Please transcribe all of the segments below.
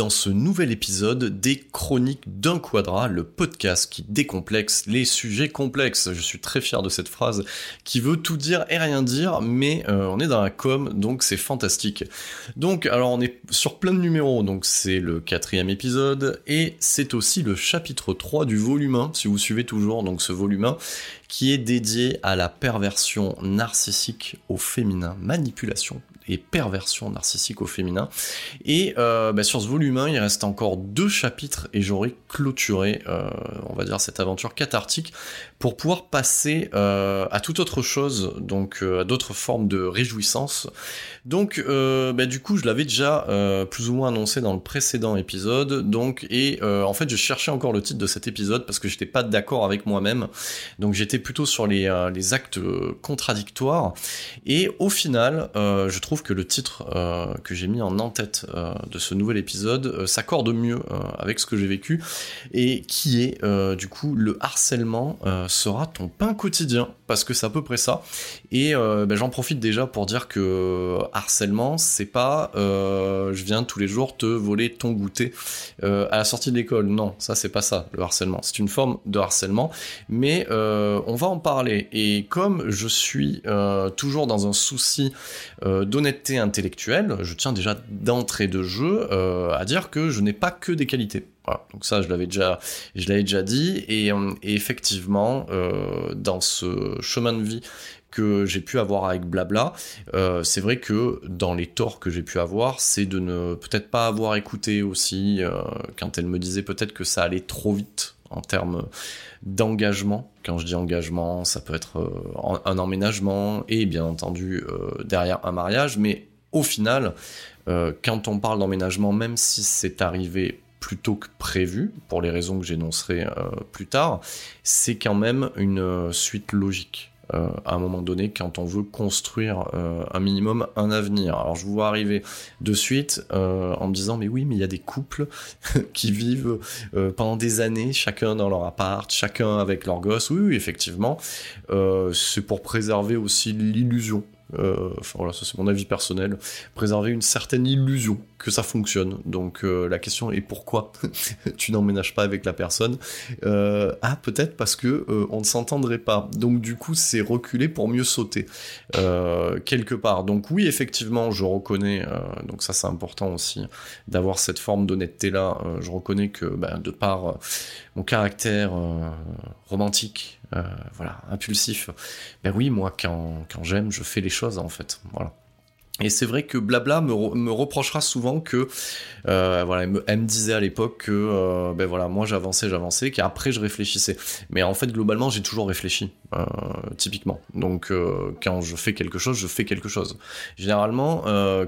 Dans ce nouvel épisode des Chroniques d'un Quadra, le podcast qui décomplexe les sujets complexes. Je suis très fier de cette phrase qui veut tout dire et rien dire, mais euh, on est dans la com, donc c'est fantastique. Donc, alors on est sur plein de numéros, donc c'est le quatrième épisode, et c'est aussi le chapitre 3 du volume 1, si vous suivez toujours, donc ce volume 1, qui est dédié à la perversion narcissique au féminin, manipulation et perversion narcissique au féminin. Et euh, bah, sur ce volume 1, il reste encore deux chapitres et j'aurai clôturé, euh, on va dire, cette aventure cathartique pour pouvoir passer euh, à toute autre chose, donc à d'autres formes de réjouissance. Donc, euh, bah, du coup, je l'avais déjà euh, plus ou moins annoncé dans le précédent épisode, donc et euh, en fait, je cherchais encore le titre de cet épisode parce que j'étais pas d'accord avec moi-même, donc j'étais plutôt sur les, les actes contradictoires. Et au final, je trouve que le titre que j'ai mis en en-tête de ce nouvel épisode s'accorde mieux avec ce que j'ai vécu et qui est du coup le harcèlement sera ton pain quotidien parce que c'est à peu près ça. Et ben, j'en profite déjà pour dire que harcèlement, c'est pas euh, je viens tous les jours te voler ton goûter euh, à la sortie de l'école. Non, ça c'est pas ça le harcèlement. C'est une forme de harcèlement, mais euh, on va en parler. Et comme je suis toujours dans un souci d'honnêteté intellectuelle, je tiens déjà d'entrée de jeu à dire que je n'ai pas que des qualités. Voilà. Donc ça, je l'avais déjà, dit. Et, effectivement, dans ce chemin de vie que j'ai pu avoir avec Blabla, euh, c'est vrai que dans les torts que j'ai pu avoir, c'est de ne peut-être pas avoir écouté aussi euh, quand elle me disait peut-être que ça allait trop vite en termes d'engagement. Quand je dis engagement, ça peut être euh, un emménagement et bien entendu derrière un mariage, mais au final, quand on parle d'emménagement, même si c'est arrivé plus tôt que prévu, pour les raisons que j'énoncerai plus tard, c'est quand même une suite logique. Euh, à un moment donné, quand on veut construire euh, un minimum un avenir. Alors je vous vois arriver de suite euh, en me disant mais oui mais il y a des couples qui vivent pendant des années chacun dans leur appart, chacun avec leur gosse. Oui, oui effectivement, c'est pour préserver aussi l'illusion. Euh, enfin voilà, ça c'est mon avis personnel. Préserver une certaine illusion que ça fonctionne. Donc euh, la question est pourquoi tu n'emménages pas avec la personne Euh, Ah peut-être parce que on ne s'entendrait pas. Donc du coup c'est reculer pour mieux sauter quelque part. Donc oui effectivement je reconnais. donc ça c'est important aussi d'avoir cette forme d'honnêteté là. je reconnais que ben, de par mon caractère romantique, euh, voilà impulsif, ben oui moi quand quand j'aime je fais les choses en fait. Voilà. Et c'est vrai que Blabla me, re- me reprochera souvent que, euh, voilà, elle me, disait à l'époque que, euh, ben voilà, moi j'avançais, j'avançais, qu'après je réfléchissais. Mais en fait, globalement, j'ai toujours réfléchi, typiquement. Donc, quand je fais quelque chose, je fais quelque chose. Généralement,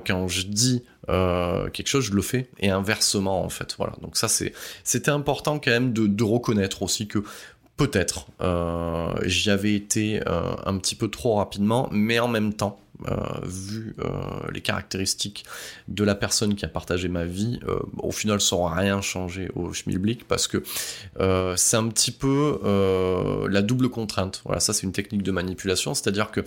quand je dis quelque chose, je le fais, et inversement, en fait. Voilà. Donc ça, c'est, c'était important quand même de reconnaître aussi que peut-être. Euh, j'y avais été euh, un petit peu trop rapidement, mais en même temps, vu euh, les caractéristiques de la personne qui a partagé ma vie, euh, au final, ça n'aura rien changé au schmilblick parce que euh, c'est un petit peu euh, la double contrainte. Voilà, ça c'est une technique de manipulation, c'est-à-dire que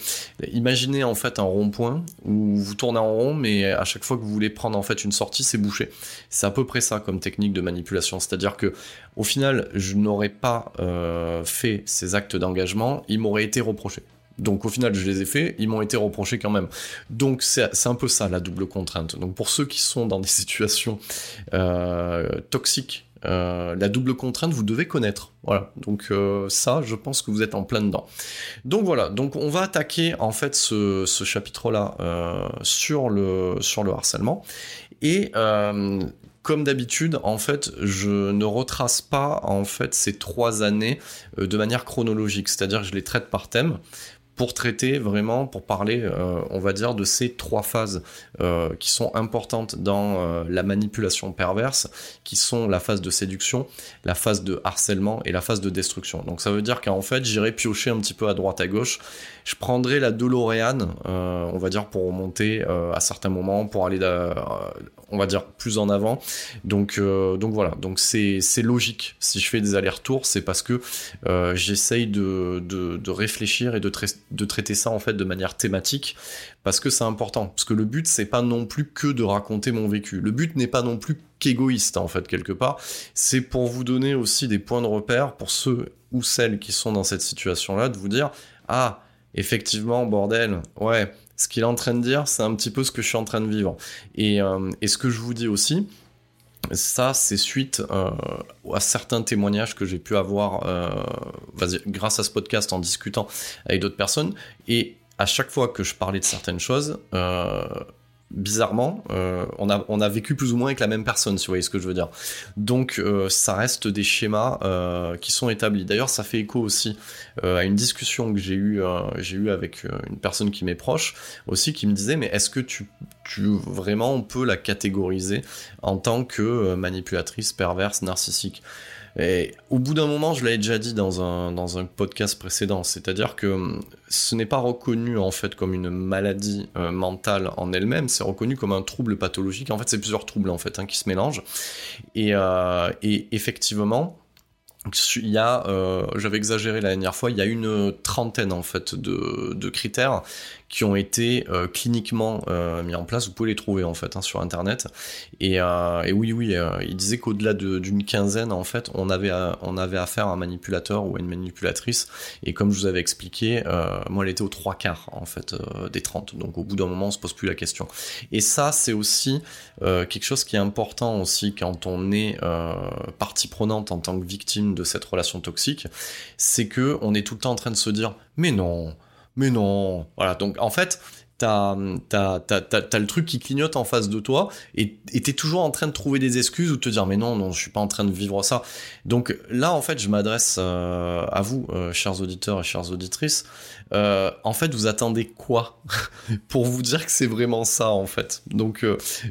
imaginez en fait un rond-point où vous tournez en rond, mais à chaque fois que vous voulez prendre en fait une sortie, c'est bouché. C'est à peu près ça comme technique de manipulation, c'est-à-dire que au final, je n'aurais pas euh, fait ces actes d'engagement, ils m'auraient été reprochés. Donc au final, je les ai faits, ils m'ont été reprochés quand même. Donc c'est un peu ça la double contrainte. Donc pour ceux qui sont dans des situations euh, toxiques, euh, la double contrainte, vous devez connaître. Voilà. Donc euh, ça, je pense que vous êtes en plein dedans. Donc voilà. Donc on va attaquer en fait ce, ce chapitre-là sur le sur le harcèlement et comme d'habitude, en fait, je ne retrace pas en fait ces trois années de manière chronologique, c'est-à-dire que je les traite par thème pour traiter vraiment, pour parler, euh, on va dire, de ces trois phases euh, qui sont importantes dans euh, la manipulation perverse, qui sont la phase de séduction, la phase de harcèlement et la phase de destruction. Donc ça veut dire qu'en fait, j'irai piocher un petit peu à droite à gauche. Je prendrai la DeLorean, on va dire, pour remonter à certains moments, pour aller, on va dire, plus en avant. Donc, euh, donc voilà, donc c'est logique. Si je fais des allers-retours, c'est parce que euh, j'essaye de, de, réfléchir et de traiter ça en fait de manière thématique parce que c'est important. Parce que le but, c'est pas non plus que de raconter mon vécu. Le but n'est pas non plus qu'égoïste en fait quelque part. C'est pour vous donner aussi des points de repère pour ceux ou celles qui sont dans cette situation-là, de vous dire ah effectivement bordel, ouais. Ce qu'il est en train de dire, c'est un petit peu ce que je suis en train de vivre. Et, euh, ce que je vous dis aussi, ça, c'est suite euh, à certains témoignages que j'ai pu avoir euh, grâce à ce podcast en discutant avec d'autres personnes. Et à chaque fois que je parlais de certaines choses, bizarrement, euh, on, a, vécu plus ou moins avec la même personne, si vous voyez ce que je veux dire. Donc, euh, ça reste des schémas euh, qui sont établis. D'ailleurs, ça fait écho aussi à une discussion que j'ai eue eu avec une personne qui m'est proche, aussi, qui me disait, mais est-ce que tu, tu vraiment on peut la catégoriser en tant que manipulatrice, perverse, narcissique? Et au bout d'un moment, je l'avais déjà dit dans un, dans un podcast précédent, c'est-à-dire que hum, ce n'est pas reconnu en fait comme une maladie euh, mentale en elle-même, c'est reconnu comme un trouble pathologique. En fait, c'est plusieurs troubles en fait hein, qui se mélangent. Et, euh, effectivement, il y a, euh, j'avais exagéré la dernière fois, il y a une trentaine en fait de, de critères qui ont été euh, cliniquement euh, mis en place. Vous pouvez les trouver en fait hein, sur internet. Et, euh, oui, oui, il disait qu'au-delà de- d'une quinzaine en fait, on avait on avait affaire à un manipulateur ou à une manipulatrice. Et comme je vous avais expliqué, moi, elle était aux trois quarts en fait des 30. Donc au bout d'un moment, on se pose plus la question. Et ça, c'est aussi quelque chose qui est important aussi quand on est partie prenante en tant que victime de cette relation toxique, c'est que on est tout le temps en train de se dire mais non, mais non, voilà. Donc en fait, t'as t'as t'as t'as le truc qui clignote en face de toi et t'es toujours en train de trouver des excuses ou te dire mais non non je suis pas en train de vivre ça. Donc là en fait je m'adresse euh, à vous euh, chers auditeurs et chères auditrices. Euh, en fait vous attendez quoi pour vous dire que c'est vraiment ça en fait? Donc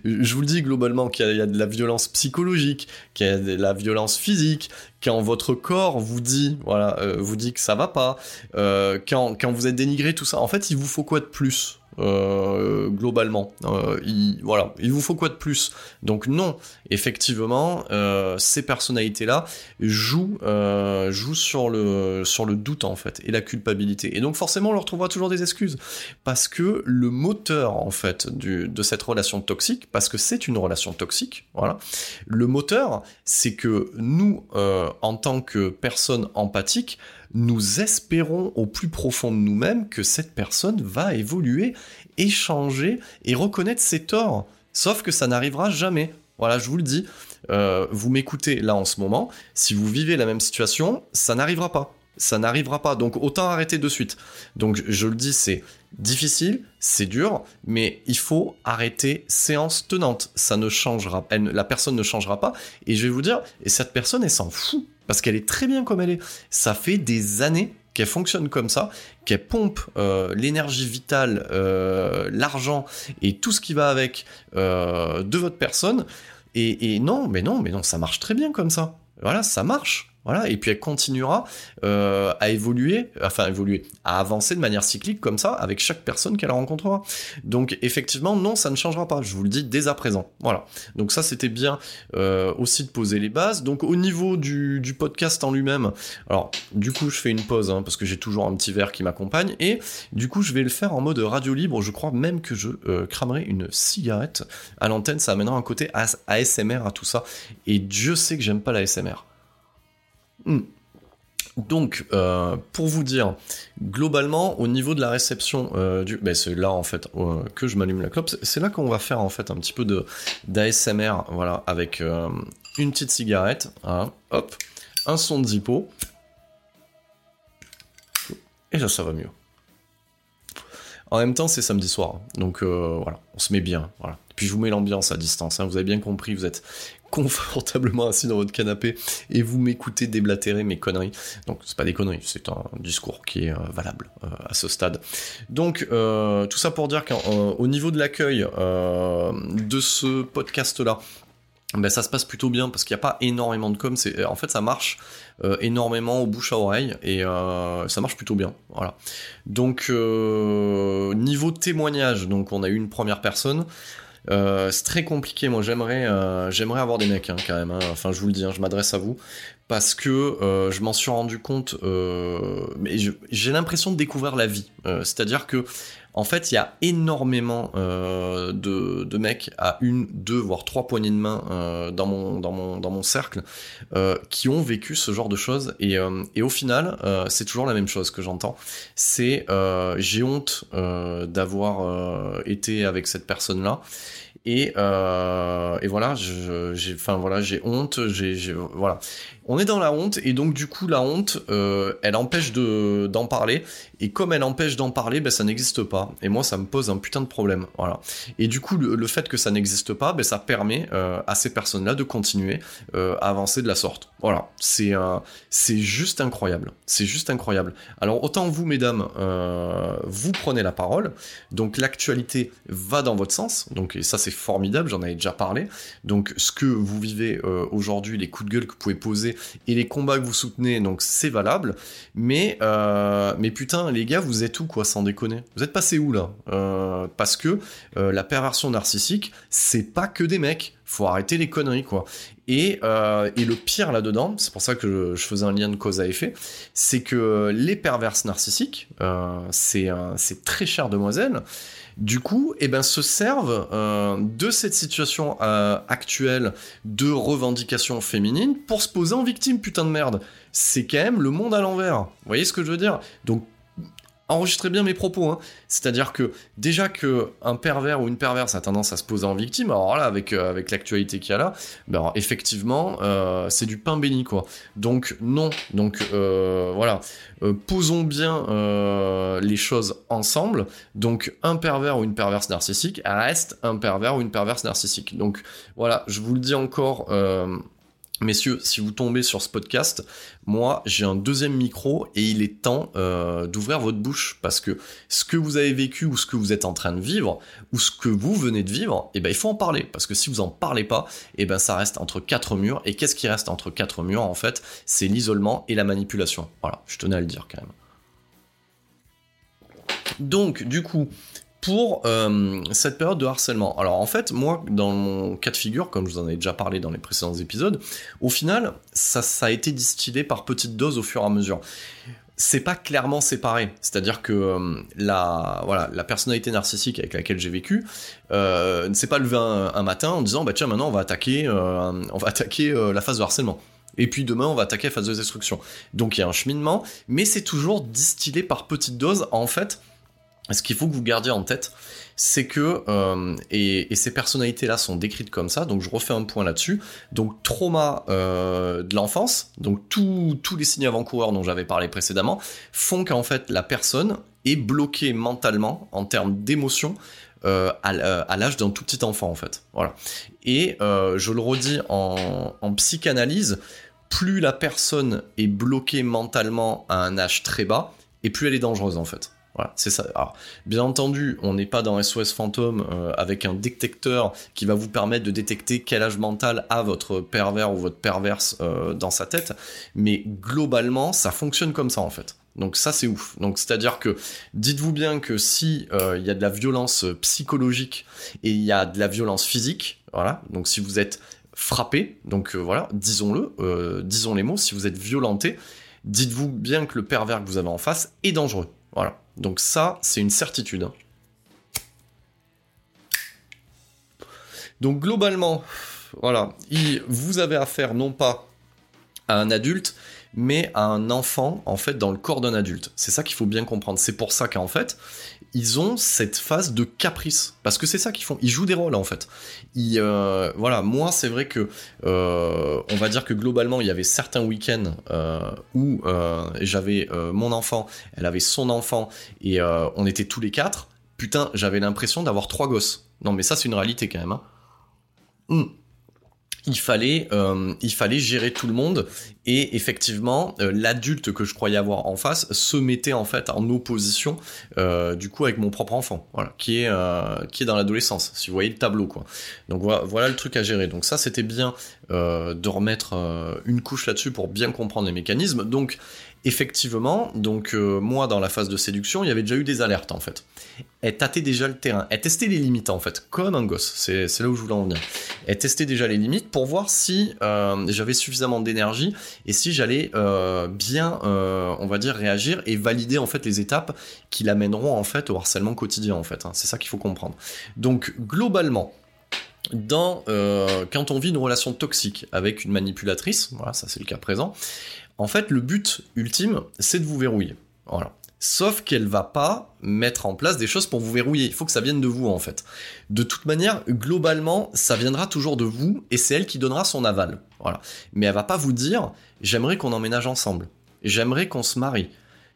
je vous le dis globalement qu'il y, a- de la violence psychologique, qu'il y a de la violence physique, quand votre corps vous dit voilà vous dit que ça va pas, quand quand vous êtes dénigré tout ça. En fait il vous faut quoi de plus? Euh, globalement. Euh, il, voilà. Il vous faut quoi de plus? Donc non effectivement euh, ces personnalités là jouent euh, jouent sur le sur le doute en fait et la culpabilité. Et donc forcément on leur trouvera toujours des excuses. Parce que le moteur en fait de cette relation toxique parce que c'est une relation toxique voilà le moteur c'est que nous euh, en tant que personnes empathiques nous espérons au plus profond de nous-mêmes que cette personne va évoluer, échanger et reconnaître ses torts. Sauf que ça n'arrivera jamais. Voilà, je vous le dis. Euh, vous m'écoutez là en ce moment. Si vous vivez la même situation, ça n'arrivera pas. ça n'arrivera pas. Donc autant arrêter de suite. Donc je le dis, c'est difficile, c'est dur, mais il faut arrêter séance tenante. Ça ne changera, la personne ne changera pas. Et je vais vous dire, et cette personne, elle s'en fout parce qu'elle est très bien comme elle est. Ça fait des années qu'elle fonctionne comme ça, qu'elle pompe euh, l'énergie vitale, euh, l'argent et tout ce qui va avec euh, de votre personne. Et, et non, mais non, mais non, ça marche très bien comme ça. Voilà, ça marche. Voilà, et puis elle continuera euh, à évoluer, enfin évoluer, à avancer de manière cyclique comme ça avec chaque personne qu'elle rencontrera. Donc effectivement, non, ça ne changera pas. Je vous le dis dès à présent. Voilà. Donc ça, c'était bien euh, aussi de poser les bases. Donc au niveau du, podcast en lui-même, alors du coup, je fais une pause hein, parce que j'ai toujours un petit verre qui m'accompagne et du coup, je vais le faire en mode radio libre. Je crois même que je euh, cramerai une cigarette à l'antenne. Ça amènera un côté AS- ASMR à tout ça. Et Dieu sait que j'aime pas la ASMR. Hmm. Donc, euh, pour vous dire, globalement, au niveau de la réception euh, du, ben c'est là en fait euh, que je m'allume la clope. C'est- là qu'on va faire en fait un petit peu de d'ASMR, voilà, avec une petite cigarette, hein, hop, un son de zippo, et là ça va mieux. En même temps, c'est samedi soir, donc euh, voilà, on se met bien, voilà. Puis je vous mets l'ambiance à distance, hein, vous avez bien compris, vous êtes confortablement assis dans votre canapé et vous m'écoutez déblatérer mes conneries. Donc c'est pas des conneries, c'est un discours qui est euh, valable euh, à ce stade. Donc euh, tout ça pour dire qu'au niveau de l'accueil de ce podcast-là, ben, ça se passe plutôt bien parce qu'il n'y a pas énormément de com. En fait, ça marche énormément au bouche à oreille et ça marche plutôt bien. Voilà. Donc niveau témoignage, donc on a eu une première personne. Euh, c'est très compliqué. Moi, j'aimerais, euh, j'aimerais avoir des mecs hein, quand même. hein. Enfin, je vous le dis, hein, je m'adresse à vous parce que euh, je m'en suis rendu compte. mais j'ai l'impression de découvrir la vie. C'est-à-dire que, en fait, il y a énormément euh, de, mecs à une, deux, voire trois poignées de main euh, dans mon cercle euh, qui ont vécu ce genre de choses. Et, au final, c'est toujours la même chose que j'entends. C'est j'ai honte d'avoir été avec cette personne-là. Et, et voilà, j'ai, voilà, honte, j'ai- voilà. On est dans la honte et donc du coup la honte, euh, elle empêche de d'en parler et comme elle empêche d'en parler, ben ça n'existe pas. Et moi ça me pose un putain de problème, voilà. Et du coup le, fait que ça n'existe pas, ben ça permet euh, à ces personnes-là de continuer euh, à avancer de la sorte. Voilà, c'est c'est juste incroyable, c'est juste incroyable. Alors autant vous mesdames, vous prenez la parole, donc l'actualité va dans votre sens, donc et ça c'est formidable, j'en avais déjà parlé. Donc ce que vous vivez aujourd'hui, les coups de gueule que vous pouvez poser et les combats que vous soutenez, donc c'est valable. Mais euh, mais putain les gars, vous êtes où quoi, sans déconner? Vous êtes passé où là? Euh, Parce que euh, la perversion narcissique, c'est pas que des mecs. Faut arrêter les conneries quoi. Et, et le pire là-dedans, c'est pour ça que je, je faisais un lien de cause à effet, c'est que les perverses narcissiques, c'est très cher demoiselles, du coup, eh ben, se servent euh, de cette situation euh, actuelle de revendication féminine pour se poser en victime, putain de merde. C'est quand même le monde à l'envers. Vous voyez ce que je veux dire? Donc, enregistrez bien mes propos. Hein. C'est-à-dire que déjà que un pervers ou une perverse a tendance à se poser en victime, alors là, avec, euh, l'actualité qu'il y a là, ben, effectivement, euh, c'est du pain béni, quoi. Donc, non. Donc, euh, voilà. Posons bien les choses ensemble. Donc, un pervers ou une perverse narcissique reste un pervers ou une perverse narcissique. Donc, voilà, je vous le dis encore. Messieurs, si vous tombez sur ce podcast, moi j'ai un deuxième micro et il est temps euh, d'ouvrir votre bouche parce que ce que vous avez vécu ou ce que vous êtes en train de vivre ou ce que vous venez de vivre, eh ben il faut en parler parce que si vous en parlez pas, eh ben ça reste entre quatre murs et qu'est-ce qui reste entre quatre murs en fait? C'est l'isolement et la manipulation. Voilà, je tenais à le dire quand même. Donc du coup, pour euh, cette période de harcèlement. Alors en fait, moi, dans mon cas de figure, comme je vous en ai déjà parlé dans les précédents épisodes, au final, ça, a été distillé par petites doses au fur et à mesure. C'est pas clairement séparé, c'est-à-dire que euh, la voilà la personnalité narcissique avec laquelle j'ai vécu euh, ne s'est pas levée un, matin en disant bah tiens maintenant on va attaquer on va attaquer la phase de harcèlement. Et puis demain, on va attaquer la phase de destruction. Donc il y a un cheminement, mais c'est toujours distillé par petites doses. En fait, ce qu'il faut que vous gardiez en tête, c'est que euh, et, ces personnalités-là sont décrites comme ça. Donc je refais un point là-dessus. Donc trauma euh, de l'enfance, donc tous les signes avant-coureurs dont j'avais parlé précédemment font qu'en fait la personne est bloquée mentalement en termes d'émotions. Euh, à, l'âge d'un tout petit enfant en fait. Voilà. Et je le redis en, en psychanalyse, plus la personne est bloquée mentalement à un âge très bas, et plus elle est dangereuse en fait. Voilà, c'est ça. Alors, bien entendu, on n'est pas dans SOS fantôme euh, avec un détecteur qui va vous permettre de détecter quel âge mental a votre pervers ou votre perverse euh, dans sa tête, mais globalement, ça fonctionne comme ça en fait. Donc ça c'est ouf. Donc c'est-à-dire que dites-vous bien que si euh, il y a de la violence psychologique et il y a de la violence physique, voilà. Donc si vous êtes frappé, donc voilà, disons-le, disons les mots, si vous êtes violenté, dites-vous bien que le pervers que vous avez en face est dangereux. Voilà. Donc ça, c'est une certitude. Donc globalement, voilà, vous avez affaire non pas à un adulte, mais à un enfant en fait dans le corps d'un adulte. C'est ça qu'il faut bien comprendre. C'est pour ça qu'en fait, ils ont cette phase de caprice parce que c'est ça qu'ils font. Ils jouent des rôles en fait. Euh, voilà, moi c'est vrai que euh, on va dire que globalement il y avait certains week-ends euh, où j'avais mon enfant, elle avait son enfant et on était tous les quatre. Putain, j'avais l'impression d'avoir trois gosses. Non mais ça c'est une réalité quand même. Hein. Mmh il fallait, euh, il fallait gérer tout le monde et effectivement euh, l'adulte que je croyais avoir en face se mettait en fait en opposition euh, du coup avec mon propre enfant, voilà, qui est qui est dans l'adolescence. Si vous voyez le tableau quoi. Donc voilà, le truc à gérer. Donc ça c'était bien de remettre une couche là-dessus pour bien comprendre les mécanismes. Donc effectivement, donc euh, moi dans la phase de séduction, il y avait déjà eu des alertes en fait. Elle tâtait déjà le terrain, elle testait les limites en fait, comme un gosse. C'est là où je voulais en venir. Elle testait déjà les limites pour voir si euh, j'avais suffisamment d'énergie et si j'allais euh, bien, on va dire, réagir et valider en fait les étapes qui l'amèneront en fait au harcèlement quotidien en fait. Hein. C'est ça qu'il faut comprendre. Donc globalement dans quand on vit une relation toxique avec une manipulatrice, voilà, ça c'est le cas présent. En fait, le but ultime, c'est de vous verrouiller. Voilà. Sauf qu'elle va pas mettre en place des choses pour vous verrouiller. Il faut que ça vienne de vous, en fait. De toute manière, globalement, ça viendra toujours de vous et c'est elle qui donnera son aval. Voilà. Mais elle va pas vous dire, j'aimerais qu'on emménage ensemble. J'aimerais qu'on se marie.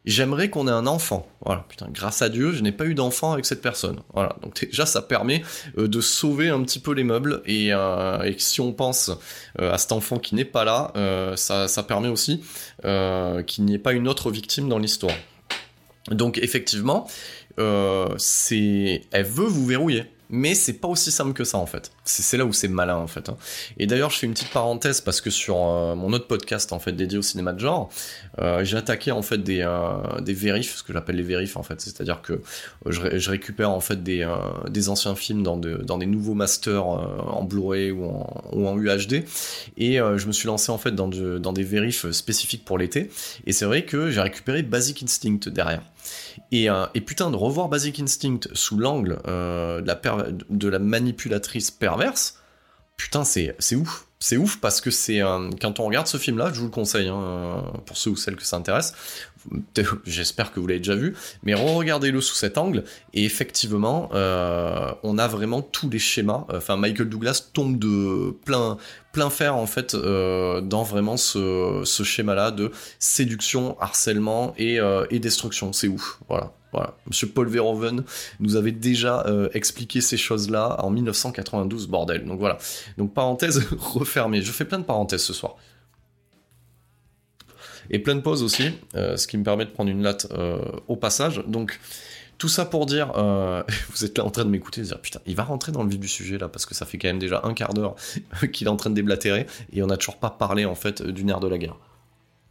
J'aimerais qu'on ait un enfant. Voilà, putain, grâce à Dieu, je n'ai pas eu d'enfant avec cette personne. Voilà, donc déjà, ça permet euh, de sauver un petit peu les meubles. Et, euh, si on pense euh, à cet enfant qui n'est pas là, ça, ça, permet aussi qu'il n'y ait pas une autre victime dans l'histoire. Donc effectivement, c'est, elle veut vous verrouiller mais c'est pas aussi simple que ça en fait. C'est là où c'est malin en fait. Hein. Et d'ailleurs, je fais une petite parenthèse parce que sur euh, mon autre podcast en fait dédié au cinéma de genre, euh, j'ai attaqué en fait des euh, des vérifs, ce que j'appelle les vérifs en fait, c'est-à-dire que je, ré je, récupère en fait des des anciens films dans de, dans des nouveaux masters en Blu-ray ou en, ou en UHD et je me suis lancé en fait dans de, dans des vérifs spécifiques pour l'été et c'est vrai que j'ai récupéré Basic Instinct derrière. Et, euh, et, putain, de revoir Basic Instinct sous l'angle euh, de, la de la manipulatrice perverse, putain, c'est ouf. C'est ouf parce que c'est euh, quand on regarde ce film-là, je vous le conseille hein, pour ceux ou celles que ça intéresse. J'espère que vous l'avez déjà vu, mais re-regardez-le sous cet angle et effectivement, euh, on a vraiment tous les schémas. Enfin, Michael Douglas tombe de plein plein fer en fait euh, dans vraiment ce, ce schéma-là de séduction, harcèlement et, euh, destruction. C'est ouf, voilà. Voilà. Monsieur Paul Verhoeven nous avait déjà euh, expliqué ces choses-là en 1992, bordel. Donc voilà. Donc parenthèse refermée. Je fais plein de parenthèses ce soir. Et plein de pauses aussi, euh, ce qui me permet de prendre une latte euh, au passage. Donc tout ça pour dire, euh, vous êtes là en train de m'écouter, dire putain, il va rentrer dans le vif du sujet là parce que ça fait quand même déjà un quart d'heure qu'il est en train de déblatérer et on n'a toujours pas parlé en fait du nerf de la guerre.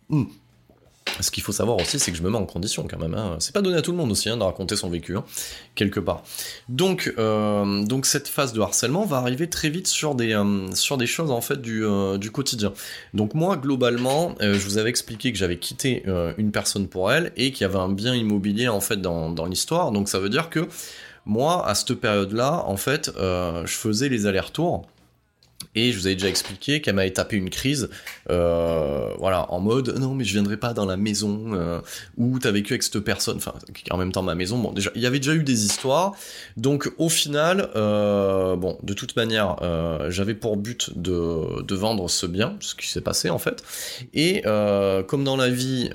Mmh. Ce qu'il faut savoir aussi, c'est que je me mets en condition quand même. Hein. C'est pas donné à tout le monde aussi hein, de raconter son vécu, hein, quelque part. Donc, euh, donc cette phase de harcèlement va arriver très vite sur des, euh, choses en fait du, euh, du quotidien. Donc moi, globalement, je vous avais expliqué que j'avais quitté une personne pour elle et qu'il y avait un bien immobilier en fait dans, dans l'histoire. Donc ça veut dire que moi, à cette période-là, en fait, je faisais les allers-retours Et je vous avais déjà expliqué qu'elle m'avait tapé une crise, euh, voilà, en mode non mais je viendrai pas dans la maison euh, où t'as vécu avec cette personne, enfin en même temps ma maison. Bon déjà il y avait déjà eu des histoires, donc au final, euh, bon de toute manière euh, j'avais pour but de, vendre ce bien, ce qui s'est passé en fait. Et comme dans la vie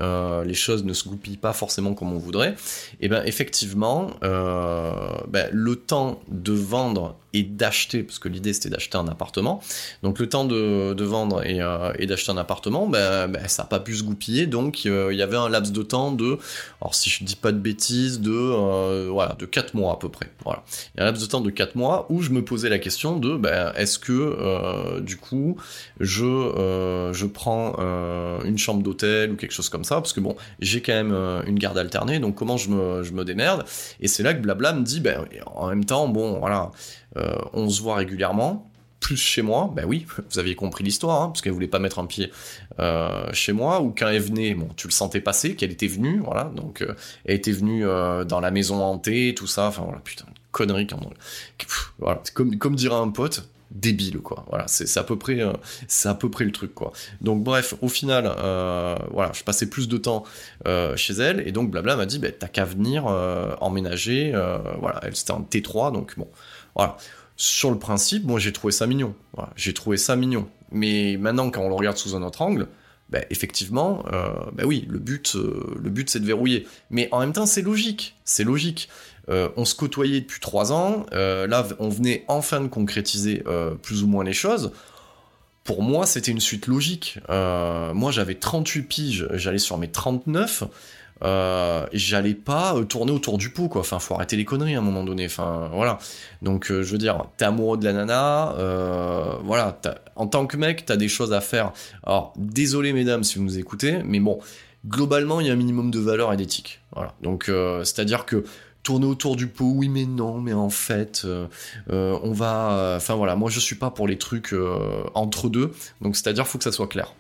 les choses ne se goupillent pas forcément comme on voudrait, et ben effectivement ben, le temps de vendre et d'acheter, parce que l'idée c'était d'acheter un appartement. Donc le temps de, vendre et, euh, et d'acheter un appartement, ben, ben, ça n'a pas pu se goupiller, donc euh, il y avait un laps de temps de, alors si je dis pas de bêtises, de euh, voilà, de 4 mois à peu près. Voilà. Il y a un laps de temps de 4 mois où je me posais la question de ben, est-ce que du coup je, je prends une chambre d'hôtel ou quelque chose comme ça, parce que bon, j'ai quand même une garde alternée, donc comment je me, je me démerde? Et c'est là que Blabla me dit, ben, en même temps, bon, voilà, on se voit régulièrement, plus chez moi, ben oui, vous aviez compris l'histoire, hein, parce qu'elle voulait pas mettre un pied euh, chez moi, ou quand elle venait, bon, tu le sentais passer, qu'elle était venue, voilà, donc euh, elle était venue euh, dans la maison hantée, tout ça, enfin voilà, putain, connerie, comme, dirait un pote, débile quoi. Voilà c'est à peu près euh, c'est à peu près le truc quoi. Donc bref au final euh, voilà je passais plus de temps euh, chez elle et donc blabla m'a dit bah, t'as qu'à venir euh, emménager euh, voilà. Elle c'était en T3 donc bon voilà sur le principe moi j'ai trouvé ça mignon j'ai trouvé ça mignon mais maintenant quand on le regarde sous un autre angle bah, effectivement, euh, bah oui, le but, euh, le but c'est de verrouiller. Mais en même temps, c'est logique, c'est logique. Euh, on se côtoyait depuis trois ans, là on venait enfin de concrétiser plus ou moins les choses. Pour moi, c'était une suite logique. Moi, j'avais 38 piges, j'allais sur mes 39. Euh, j'allais pas euh, tourner autour du pot, quoi. Enfin, faut arrêter les conneries à un moment donné. Enfin, voilà. Donc, euh, je veux dire, t'es amoureux de la nana, voilà. En tant que mec, t'as des choses à faire. Alors, désolé, mesdames, si vous nous écoutez, mais bon, globalement, il y a un minimum de valeur et d'éthique. Voilà. Donc, c'est-à-dire que tourner autour du pot, oui, mais non, mais en fait, on va. Enfin, voilà, moi, je suis pas pour les trucs entre deux. Donc, c'est-à-dire, faut que ça soit clair.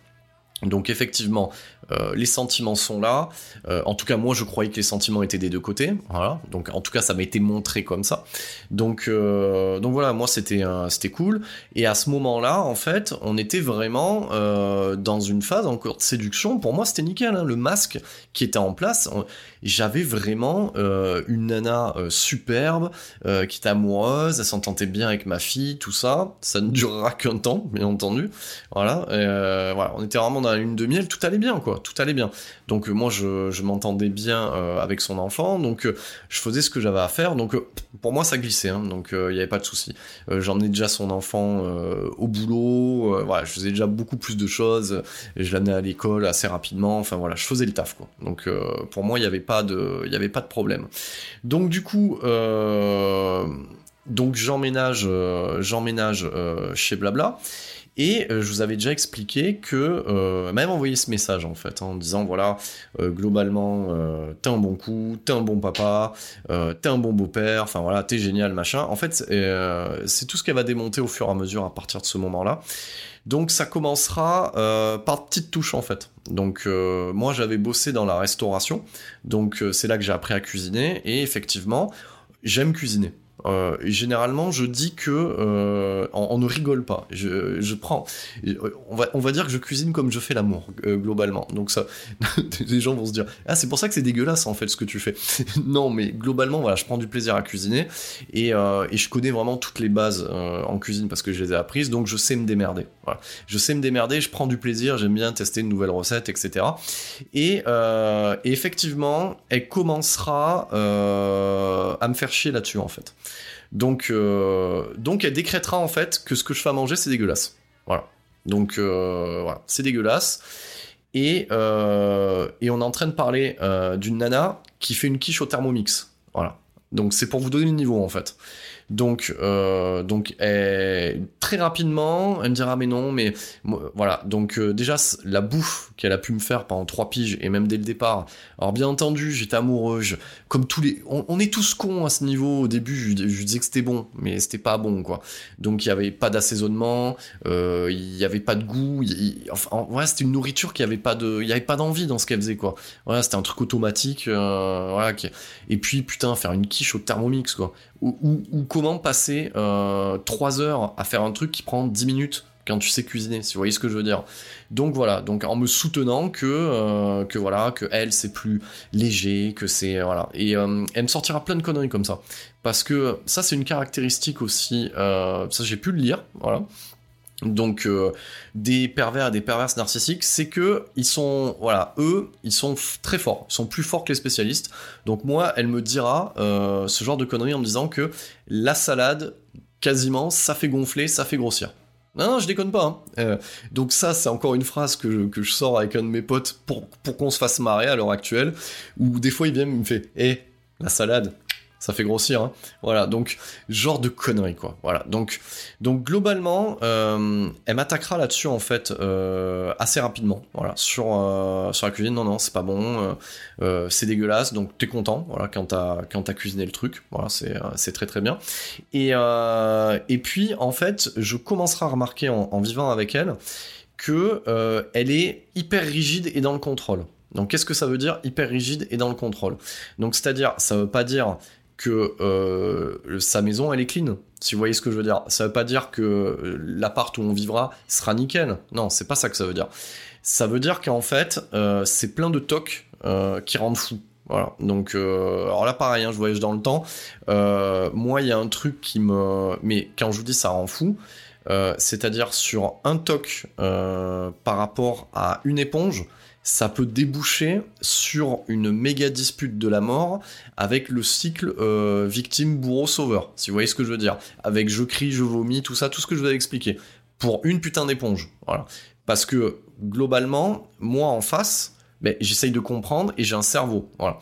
Donc effectivement, euh, les sentiments sont là. Euh, en tout cas, moi, je croyais que les sentiments étaient des deux côtés. Voilà. Donc en tout cas, ça m'a été montré comme ça. Donc euh, donc voilà, moi c'était c'était cool. Et à ce moment-là, en fait, on était vraiment dans une phase encore de séduction. Pour moi, c'était nickel. hein. Le masque qui était en place, j'avais vraiment une nana superbe qui était amoureuse. Elle s'entendait bien avec ma fille, tout ça. Ça ne durera qu'un temps, bien entendu. Voilà, voilà, on était vraiment dans la lune de miel, tout allait bien, quoi, tout allait bien. Donc euh, moi, je, m'entendais bien euh, avec son enfant, donc euh, je faisais ce que j'avais à faire. Donc pour moi, ça glissait, hein, donc il n'y avait pas de souci. J'emmenais déjà son enfant au boulot, voilà, je faisais déjà beaucoup plus de choses. Je l'amenais à l'école assez rapidement. Enfin voilà, je faisais le taf, quoi. Donc pour moi, il n'y avait pas de, avait pas de problème. Donc du coup. Donc j'emménage, j'emménage chez Blabla. Et euh, je vous avais déjà expliqué que euh, m'avait envoyé ce message en fait hein, en disant voilà euh, globalement t'es un bon coup, t'es un bon papa, t'es un bon beau-père, enfin voilà t'es génial machin. En fait c'est tout ce qu'elle va démonter au fur et à mesure à partir de ce moment-là. Donc ça commencera par petites touches en fait. Donc moi j'avais bossé dans la restauration, donc c'est là que j'ai appris à cuisiner et effectivement j'aime cuisiner. Euh, généralement, je dis que euh, on, ne rigole pas. Je, prends, on va, dire que je cuisine comme je fais l'amour euh, globalement. Donc ça, les gens vont se dire ah c'est pour ça que c'est dégueulasse en fait ce que tu fais. non mais globalement voilà, je prends du plaisir à cuisiner et, je connais vraiment toutes les bases en cuisine parce que je les ai apprises. Donc je sais me démerder. Je sais me démerder, je prends du plaisir, j'aime bien tester de nouvelles recettes, etc. Et, et effectivement, elle commencera à me faire chier là-dessus en fait. Donc, euh, donc elle décrétera en fait que ce que je fais à manger c'est dégueulasse. Voilà. Donc euh, voilà, c'est dégueulasse. Et, euh, et on est en train de parler d'une nana qui fait une quiche au Thermomix. Voilà. Donc c'est pour vous donner le niveau en fait. Donc, euh, donc elle- très rapidement, elle me dira mais non, mais voilà. Donc euh, déjà la bouffe qu'elle a pu me faire pendant trois piges et même dès le départ. Alors bien entendu, j'étais amoureux, je- comme tous les, on, est tous cons à ce niveau. Au début, je, disais que c'était bon, mais c'était pas bon quoi. Donc il y avait pas d'assaisonnement, euh, il y avait pas de goût. il- enfin, en- ouais, c'était une nourriture qui avait pas de, il y avait pas d'envie dans ce qu'elle faisait quoi. Voilà, c'était un truc automatique. euh, voilà. qui- Et puis putain, faire une quiche au Thermomix quoi ou, comment passer 3 heures à faire un truc qui prend 10 minutes quand tu sais cuisiner, si vous voyez ce que je veux dire. Donc voilà, donc en me soutenant que, euh, que voilà, que elle c'est plus léger, que c'est voilà, et euh, elle me sortira plein de conneries comme ça, parce que ça c'est une caractéristique aussi, euh, ça j'ai pu le lire, voilà. Donc euh, des pervers et des perverses narcissiques, c'est que ils sont voilà, eux, ils sont très forts, ils sont plus forts que les spécialistes. Donc moi, elle me dira euh, ce genre de conneries en me disant que la salade, quasiment, ça fait gonfler, ça fait grossir. Non, non, je déconne pas. hein. Euh, donc ça, c'est encore une phrase que je, que je sors avec un de mes potes pour, pour qu'on se fasse marrer à l'heure actuelle, où des fois il vient me fait « Eh, la salade, ça fait grossir. hein. Voilà, donc genre de conneries quoi. Voilà, donc donc globalement, euh, elle m'attaquera là-dessus en fait euh, assez rapidement. Voilà, sur euh, sur la cuisine, non non, c'est pas bon, c'est dégueulasse. Donc t'es content, voilà, quand t'as quand cuisiné le truc. Voilà, c'est c'est très très bien. Et et puis en fait, je commencerai à remarquer en, vivant avec elle que elle est hyper rigide et dans le contrôle. Donc qu'est-ce que ça veut dire hyper rigide et dans le contrôle? Donc c'est-à-dire, ça veut pas dire que euh, sa maison elle est clean. Si vous voyez ce que je veux dire, ça veut pas dire que l'appart où on vivra sera nickel. Non, c'est pas ça que ça veut dire. Ça veut dire qu'en fait, euh, c'est plein de tocs euh, qui rendent fou. Voilà. Donc, alors là, pareil, hein, je voyage dans le temps. Moi, il y a un truc qui me. Mais quand je vous dis ça rend fou, c'est-à-dire sur un toc par rapport à une éponge, ça peut déboucher sur une méga dispute de la mort avec le cycle euh, victime bourreau sauveur. Si vous voyez ce que je veux dire. Avec je crie je vomis tout ça tout ce que je vous ai expliqué pour une putain d'éponge. Voilà. Parce que globalement moi en face ben, j'essaye de comprendre et j'ai un cerveau. Voilà.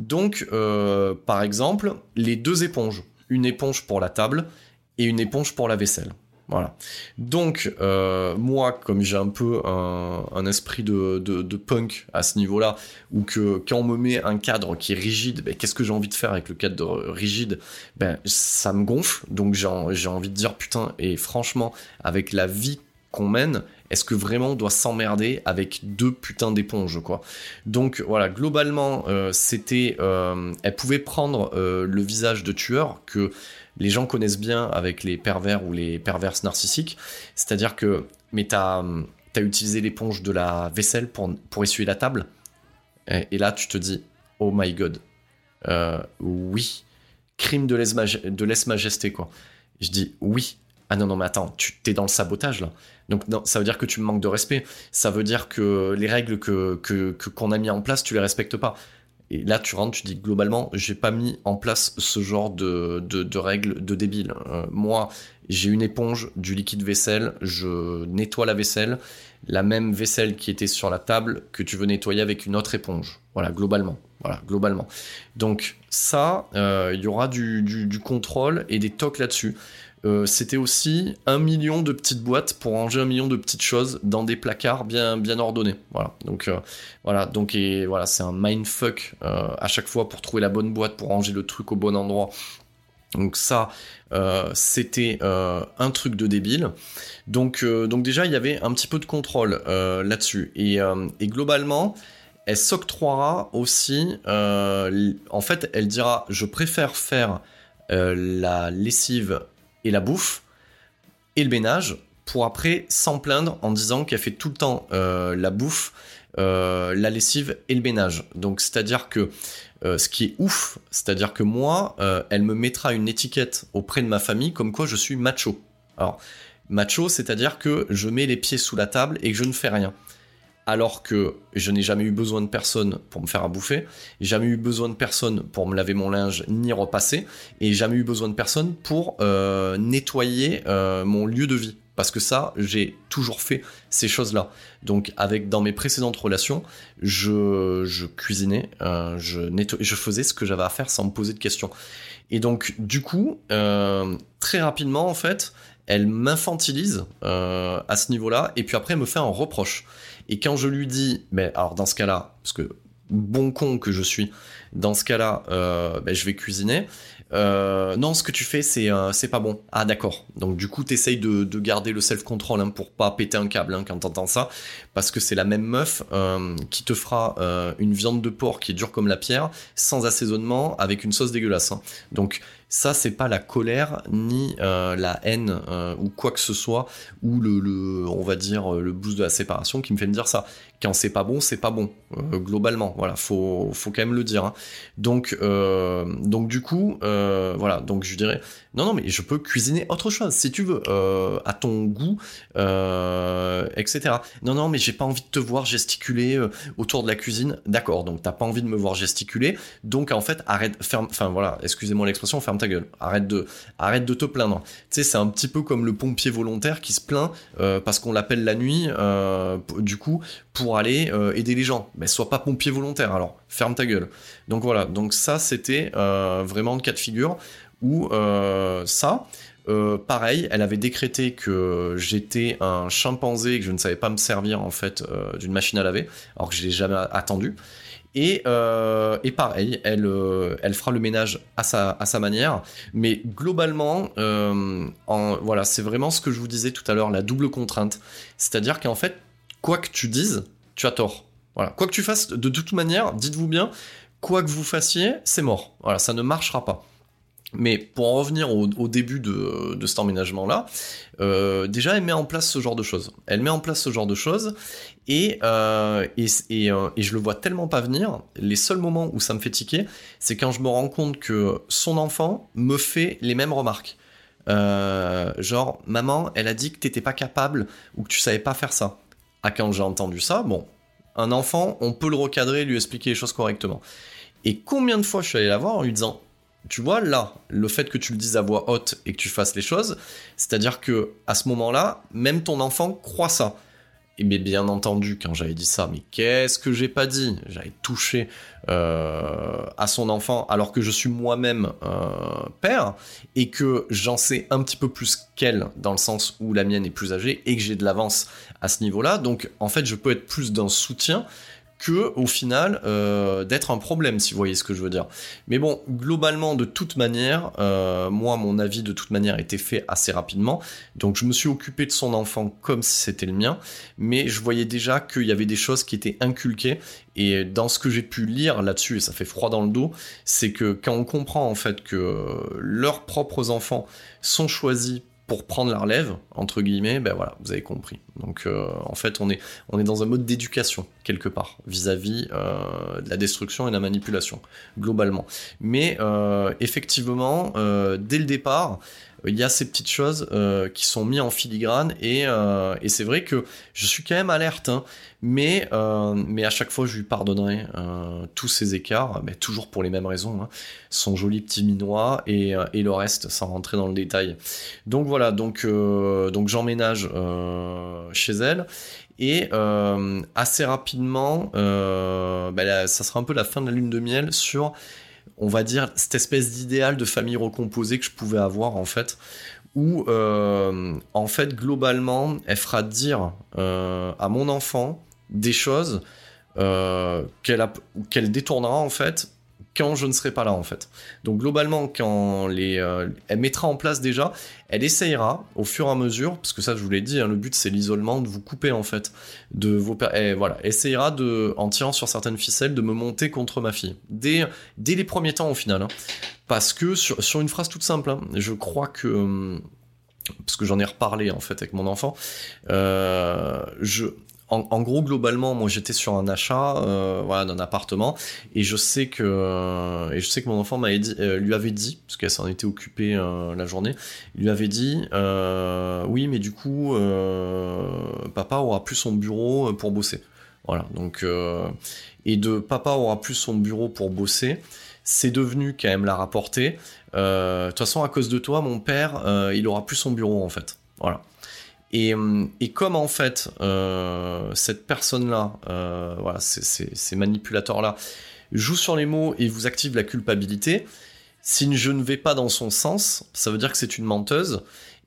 Donc euh, par exemple les deux éponges. Une éponge pour la table et une éponge pour la vaisselle voilà. Donc, euh, moi, comme j'ai un peu un, esprit de, punk à ce niveau-là, ou que quand on me met un cadre qui est rigide, ben, qu'est-ce que j'ai envie de faire avec le cadre rigide? Ben, ça me gonfle. Donc, j'ai en- j'ai envie de dire, putain, et franchement, avec la vie qu'on mène, est-ce que vraiment on doit s'emmerder avec deux putains d'éponges, quoi? Donc, voilà, globalement, euh, c'était... euh, elle pouvait prendre le visage de tueur que les gens connaissent bien avec les pervers ou les perverses narcissiques. C'est-à-dire que, mais t'as as utilisé l'éponge de la vaisselle pour, pour essuyer la table. Et, là, tu te dis, oh my god. Euh, oui. Crime de lèse-maj- de lèse-majesté, quoi. Je dis, oui. Ah non, non, mais attends, tu t'es dans le sabotage, là. Donc, non, ça veut dire que tu me manques de respect. Ça veut dire que les règles que que- que- qu'on a mis en place, tu les respectes pas. Et là, tu rentres, tu dis globalement, j'ai pas mis en place ce genre de, de, règles de débile. Euh, moi, j'ai une éponge, du liquide vaisselle, je nettoie la vaisselle, la même vaisselle qui était sur la table que tu veux nettoyer avec une autre éponge. Voilà, globalement. Voilà, globalement. Donc ça, euh, il y aura du contrôle et des tocs là-dessus. Euh, C'était aussi un million de petites boîtes pour ranger un million de petites choses dans des placards bien, bien ordonnés. Voilà. Donc euh, voilà, donc et voilà, c'est un mindfuck euh, à chaque fois pour trouver la bonne boîte, pour ranger le truc au bon endroit. Donc ça, euh, c'était un truc de débile. Donc, donc déjà, il y avait un petit peu de contrôle là-dessus. Et, globalement, elle s'octroiera aussi, en fait, elle dira, je préfère faire la lessive et la bouffe et le ménage pour après s'en plaindre en disant qu'elle fait tout le temps euh, la bouffe, euh, la lessive et le ménage. Donc c'est-à-dire que euh, ce qui est ouf, c'est-à-dire que moi, elle me mettra une étiquette auprès de ma famille comme quoi je suis macho. Alors macho, c'est-à-dire que je mets les pieds sous la table et que je ne fais rien. Alors que je n'ai jamais eu besoin de personne pour me faire à bouffer, jamais eu besoin de personne pour me laver mon linge ni repasser, et jamais eu besoin de personne pour euh, nettoyer euh, mon lieu de vie. Parce que ça, j'ai toujours fait ces choses-là. Donc, avec dans mes précédentes relations, je, cuisinais, euh, je, je faisais ce que j'avais à faire sans me poser de questions. Et donc, du coup, très rapidement, en fait, elle m'infantilise à ce niveau-là, et puis après, elle me fait un reproche. Et quand je lui dis, mais alors dans ce cas-là, parce que bon con que je suis, dans ce cas-là, euh, ben, je vais cuisiner. Euh, non, ce que tu fais, c'est euh, c'est pas bon. Ah d'accord. Donc du coup, t'essayes de, de garder le self-control hein, pour pas péter un câble hein, quand t'entends ça, parce que c'est la même meuf qui te fera une viande de porc qui est dure comme la pierre, sans assaisonnement, avec une sauce dégueulasse. hein. Donc Ça, c'est pas la colère ni euh, la haine euh, ou quoi que ce soit, ou le, le, on va dire, le boost de la séparation qui me fait me dire ça. Quand c'est pas bon, c'est pas bon, euh, globalement. Voilà, faut, faut quand même le dire. hein. Donc, euh, donc du coup, euh, voilà, donc je dirais, non, non, mais je peux cuisiner autre chose si tu veux, euh, à ton goût, etc. Non, non, mais j'ai pas envie de te voir gesticuler autour de la cuisine. D'accord, donc t'as pas envie de me voir gesticuler, donc en fait, arrête, ferme, enfin voilà, excusez-moi l'expression, ferme ta gueule. Arrête de, arrête de te plaindre. Tu sais, c'est un petit peu comme le pompier volontaire qui se plaint parce qu'on l'appelle la nuit, du coup, pour aller euh, aider les gens. Mais sois pas pompier volontaire, alors ferme ta gueule. Donc voilà, donc ça c'était euh, vraiment le cas de figure où euh, ça, pareil, elle avait décrété que j'étais un chimpanzé que je ne savais pas me servir en fait d'une machine à laver, alors que je l'ai jamais attendu. Et, et pareil, elle, elle fera le ménage à sa, à sa manière, mais globalement, en, voilà, c'est vraiment ce que je vous disais tout à l'heure, la double contrainte. C'est-à-dire qu'en fait, quoi que tu dises, tu as tort. Voilà, quoi que tu fasses, de toute manière, dites-vous bien, quoi que vous fassiez, c'est mort. Voilà, ça ne marchera pas. Mais pour en revenir au, début de, cet emménagement-là, euh, déjà elle met en place ce genre de choses. Elle met en place ce genre de choses et, euh, et, euh, et je le vois tellement pas venir. Les seuls moments où ça me fait tiquer, c'est quand je me rends compte que son enfant me fait les mêmes remarques. Genre, maman, elle a dit que t'étais pas capable ou que tu savais pas faire ça. Ah, quand j'ai entendu ça, bon, un enfant, on peut le recadrer, lui expliquer les choses correctement. Et combien de fois je suis allé la voir en lui disant, tu vois, là, le fait que tu le dises à voix haute et que tu fasses les choses, c'est-à-dire que à ce moment-là, même ton enfant croit ça. Et mais bien entendu, quand j'avais dit ça, mais qu'est-ce que j'ai pas dit? J'avais touché euh, à son enfant alors que je suis moi-même euh, père et que j'en sais un petit peu plus qu'elle dans le sens où la mienne est plus âgée et que j'ai de l'avance à ce niveau-là. Donc en fait, je peux être plus d'un soutien que au final euh, d'être un problème si vous voyez ce que je veux dire. Mais bon globalement de toute manière euh, moi mon avis de toute manière était fait assez rapidement. Donc je me suis occupé de son enfant comme si c'était le mien. Mais je voyais déjà qu'il y avait des choses qui étaient inculquées. Et dans ce que j'ai pu lire là-dessus et ça fait froid dans le dos c'est que quand on comprend en fait que leurs propres enfants sont choisis pour prendre la relève, entre guillemets, ben voilà, vous avez compris. Donc euh, en fait, on est, dans un mode d'éducation, quelque part, vis-à-vis euh, de la destruction et de la manipulation, globalement. Mais euh, effectivement, dès le départ, il y a ces petites choses qui sont mises en filigrane et, c'est vrai que je suis quand même alerte, hein, mais, à chaque fois je lui pardonnerai tous ces écarts, mais toujours pour les mêmes raisons, hein, son joli petit minois et, le reste sans rentrer dans le détail. Donc voilà, donc, donc j'emménage chez elle. Et euh, assez rapidement, euh, bah ça sera un peu la fin de la lune de miel sur on va dire, cette espèce d'idéal de famille recomposée que je pouvais avoir, en fait, où, euh, en fait, globalement, elle fera dire à mon enfant des choses qu'elle détournera, en fait, quand je ne serai pas là, en fait. Donc, globalement, quand euh, elle mettra en place déjà, elle essayera, au fur et à mesure, parce que ça, je vous l'ai dit, hein, le but, c'est l'isolement, de vous couper, en fait, de vos... et voilà, essayera, de, en tirant sur certaines ficelles, de me monter contre ma fille. Dès, dès les premiers temps, au final. hein. Parce que, sur, sur une phrase toute simple, hein, je crois que... hum, Parce que j'en ai reparlé, en fait, avec mon enfant. Euh, je... En, gros, globalement, moi, j'étais sur un achat, euh, d'un appartement, et je sais que euh, je sais que mon enfant m'avait dit, euh, lui avait dit, parce qu'elle s'en était occupée la journée, lui avait dit, oui, mais du coup, papa aura plus son bureau pour bosser. Voilà, donc et de papa aura plus son bureau pour bosser, c'est devenu quand même la rapporter. De toute façon, à cause de toi, mon père, il aura plus son bureau en fait. Voilà. Et, hum, et comme en fait euh, cette personne-là, euh, voilà, ces, manipulateurs-là, jouent sur les mots et vous activent la culpabilité, si je ne vais pas dans son sens, ça veut dire que c'est une menteuse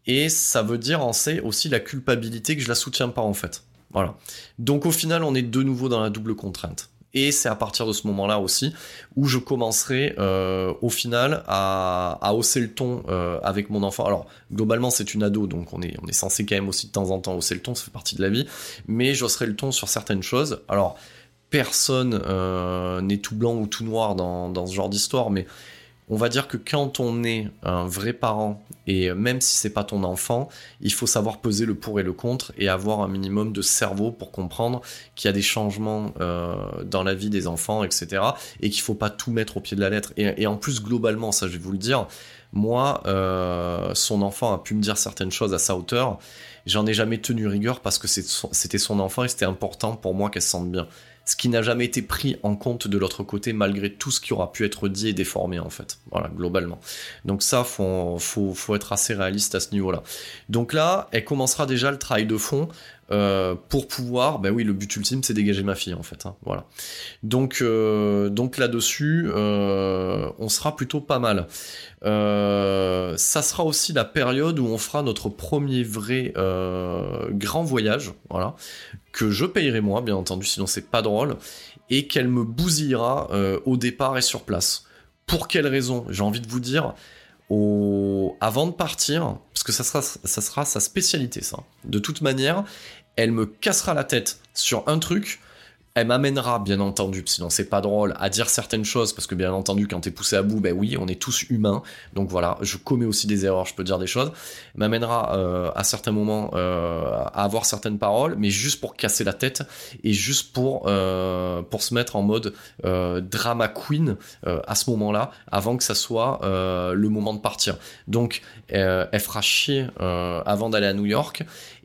et ça veut dire en c'est aussi la culpabilité que je la soutiens pas en fait. Voilà. Donc au final, on est de nouveau dans la double contrainte. Et c'est à partir de ce moment-là aussi où je commencerai euh, au final à, hausser le ton euh, avec mon enfant. Alors globalement c'est une ado, donc on est, on est censé quand même aussi de temps en temps hausser le ton, ça fait partie de la vie. Mais j'hausserai le ton sur certaines choses. Alors personne euh, n'est tout blanc ou tout noir dans ce genre d'histoire, mais on va dire que quand on est un vrai parent, et même si c'est pas ton enfant, il faut savoir peser le pour et le contre et avoir un minimum de cerveau pour comprendre qu'il y a des changements euh, dans la vie des enfants, etc. Et qu'il faut pas tout mettre au pied de la lettre. Et, en plus, globalement, ça je vais vous le dire, moi, euh, son enfant a pu me dire certaines choses à sa hauteur. J'en ai jamais tenu rigueur parce que c'était son enfant et c'était important pour moi qu'elle se sente bien. Ce qui n'a jamais été pris en compte de l'autre côté, malgré tout ce qui aura pu être dit et déformé, en fait. Voilà, globalement. Donc ça, faut, faut, faut être assez réaliste à ce niveau-là. Donc là, elle commencera déjà le travail de fond euh, pour pouvoir, ben oui, le but ultime, c'est dégager ma fille, en fait. hein, voilà. Donc, euh, donc là-dessus, euh, on sera plutôt pas mal. Ça sera aussi la période où on fera notre premier vrai grand voyage, voilà, que je payerai moi, bien entendu, sinon c'est pas drôle, et qu'elle me bousillera au départ et sur place. Pour quelle raison? J'ai envie de vous dire, avant de partir, parce que ça sera, ça sera sa spécialité, ça. De toute manière, elle me cassera la tête sur un truc. Elle m'amènera, bien entendu, sinon c'est pas drôle, à dire certaines choses, parce que bien entendu, quand t'es poussé à bout, ben oui, on est tous humains, donc voilà, je commets aussi des erreurs, je peux dire des choses. M'amènera euh, à certains moments euh, à avoir certaines paroles, mais juste pour casser la tête et juste pour euh, pour se mettre en mode euh, drama queen euh, à ce moment-là, avant que ça soit euh, le moment de partir. Donc, elle fera chier avant d'aller à New York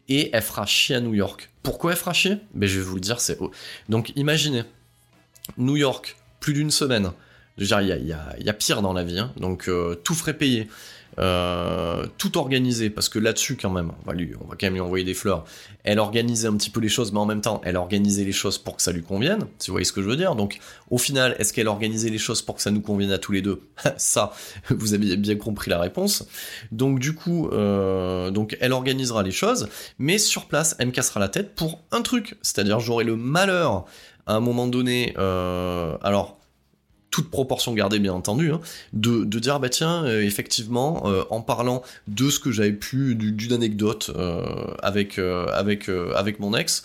et elle fera chier à New York. Pourquoi elle fera chier Ben je vais vous le dire, c'est donc imaginez New York, plus d'une semaine. A- il y a pire dans la vie, hein. donc euh, tout frais payé. Euh, tout organisé parce que là-dessus quand même on va, lui, on va quand même lui envoyer des fleurs. Elle organisait un petit peu les choses mais en même temps elle organisait les choses pour que ça lui convienne si vous voyez ce que je veux dire. Donc au final est-ce qu'elle organisait les choses pour que ça nous convienne à tous les deux? Ça vous avez bien compris la réponse. Donc du coup euh, donc elle organisera les choses mais sur place elle me cassera la tête pour un truc. C'est-à-dire j'aurai le malheur à un moment donné euh, alors toute proportion gardée bien entendu, hein, de, dire bah tiens euh, effectivement euh, en parlant de ce que j'avais pu du- d'une anecdote euh, avec avec avec mon ex,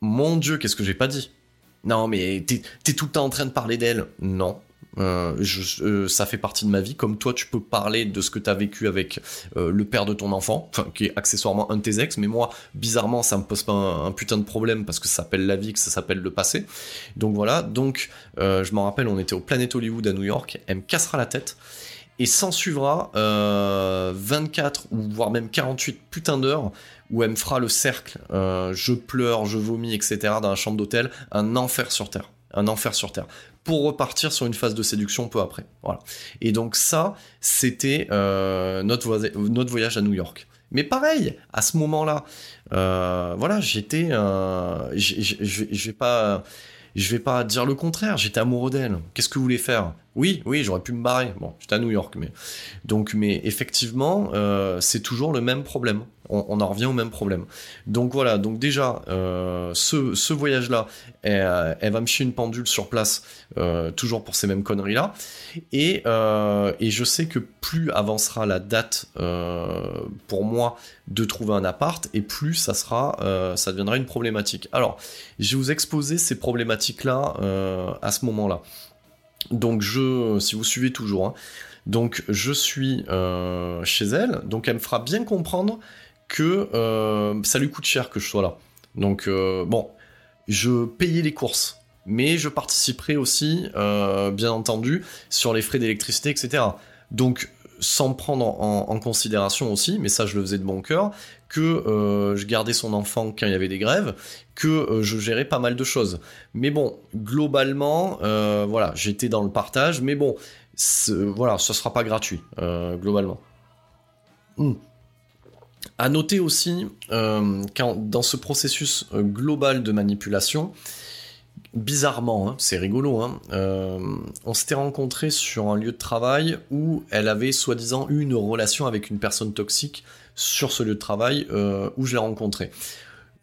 mon dieu qu'est-ce que j'ai pas dit? Non mais t'es tout le temps en train de parler d'elle Non. Euh, euh, ça fait partie de ma vie, comme toi tu peux parler de ce que t'as vécu avec euh, le père de ton enfant, qui est accessoirement un de tes ex, mais moi bizarrement ça me pose pas un, putain de problème parce que ça s'appelle la vie, que ça s'appelle le passé. Donc voilà, donc je m'en rappelle, on était au Planet Hollywood à New York, elle me cassera la tête. Et s'en suivra euh, 24 ou voire même 48 putains d'heures où elle me fera le cercle, je pleure, je vomis, etc. dans la chambre d'hôtel, un enfer sur Terre. Un enfer sur Terre. Pour repartir sur une phase de séduction peu après. Voilà. Et donc ça, c'était euh, notre, notre voyage à New York. Mais pareil, à ce moment-là, euh, voilà, j'étais, euh, je vais pas, je vais pas dire le contraire. J'étais amoureux d'elle. Qu'est-ce que vous voulez faire? Oui, oui, j'aurais pu me barrer. Bon, j'étais à New York, mais donc, mais effectivement, euh, c'est toujours le même problème. On, en revient au même problème. Donc voilà. Donc déjà, euh, ce, voyage-là, elle, va me chier une pendule sur place, euh, toujours pour ces mêmes conneries-là. Et, euh, et je sais que plus avancera la date pour moi de trouver un appart, et plus ça sera, ça deviendra une problématique. Alors, je vais vous exposer ces problématiques-là à ce moment-là. Donc je, si vous suivez toujours, hein, donc je suis chez elle, donc elle me fera bien comprendre que euh, ça lui coûte cher que je sois là. Donc euh, bon, je payais les courses, mais je participerai aussi, euh, bien entendu, sur les frais d'électricité, etc. Donc sans prendre en, considération aussi, mais ça je le faisais de bon cœur, que je gardais son enfant quand il y avait des grèves, que je gérais pas mal de choses. Mais bon, globalement, voilà, j'étais dans le partage, mais bon, voilà, ça sera pas gratuit, globalement. Hmm. À noter aussi, euh, dans ce processus euh, global de manipulation, bizarrement, hein, c'est rigolo, hein, euh, on s'était rencontrés sur un lieu de travail où elle avait soi-disant eu une relation avec une personne toxique sur ce lieu de travail euh, où je l'ai rencontrée.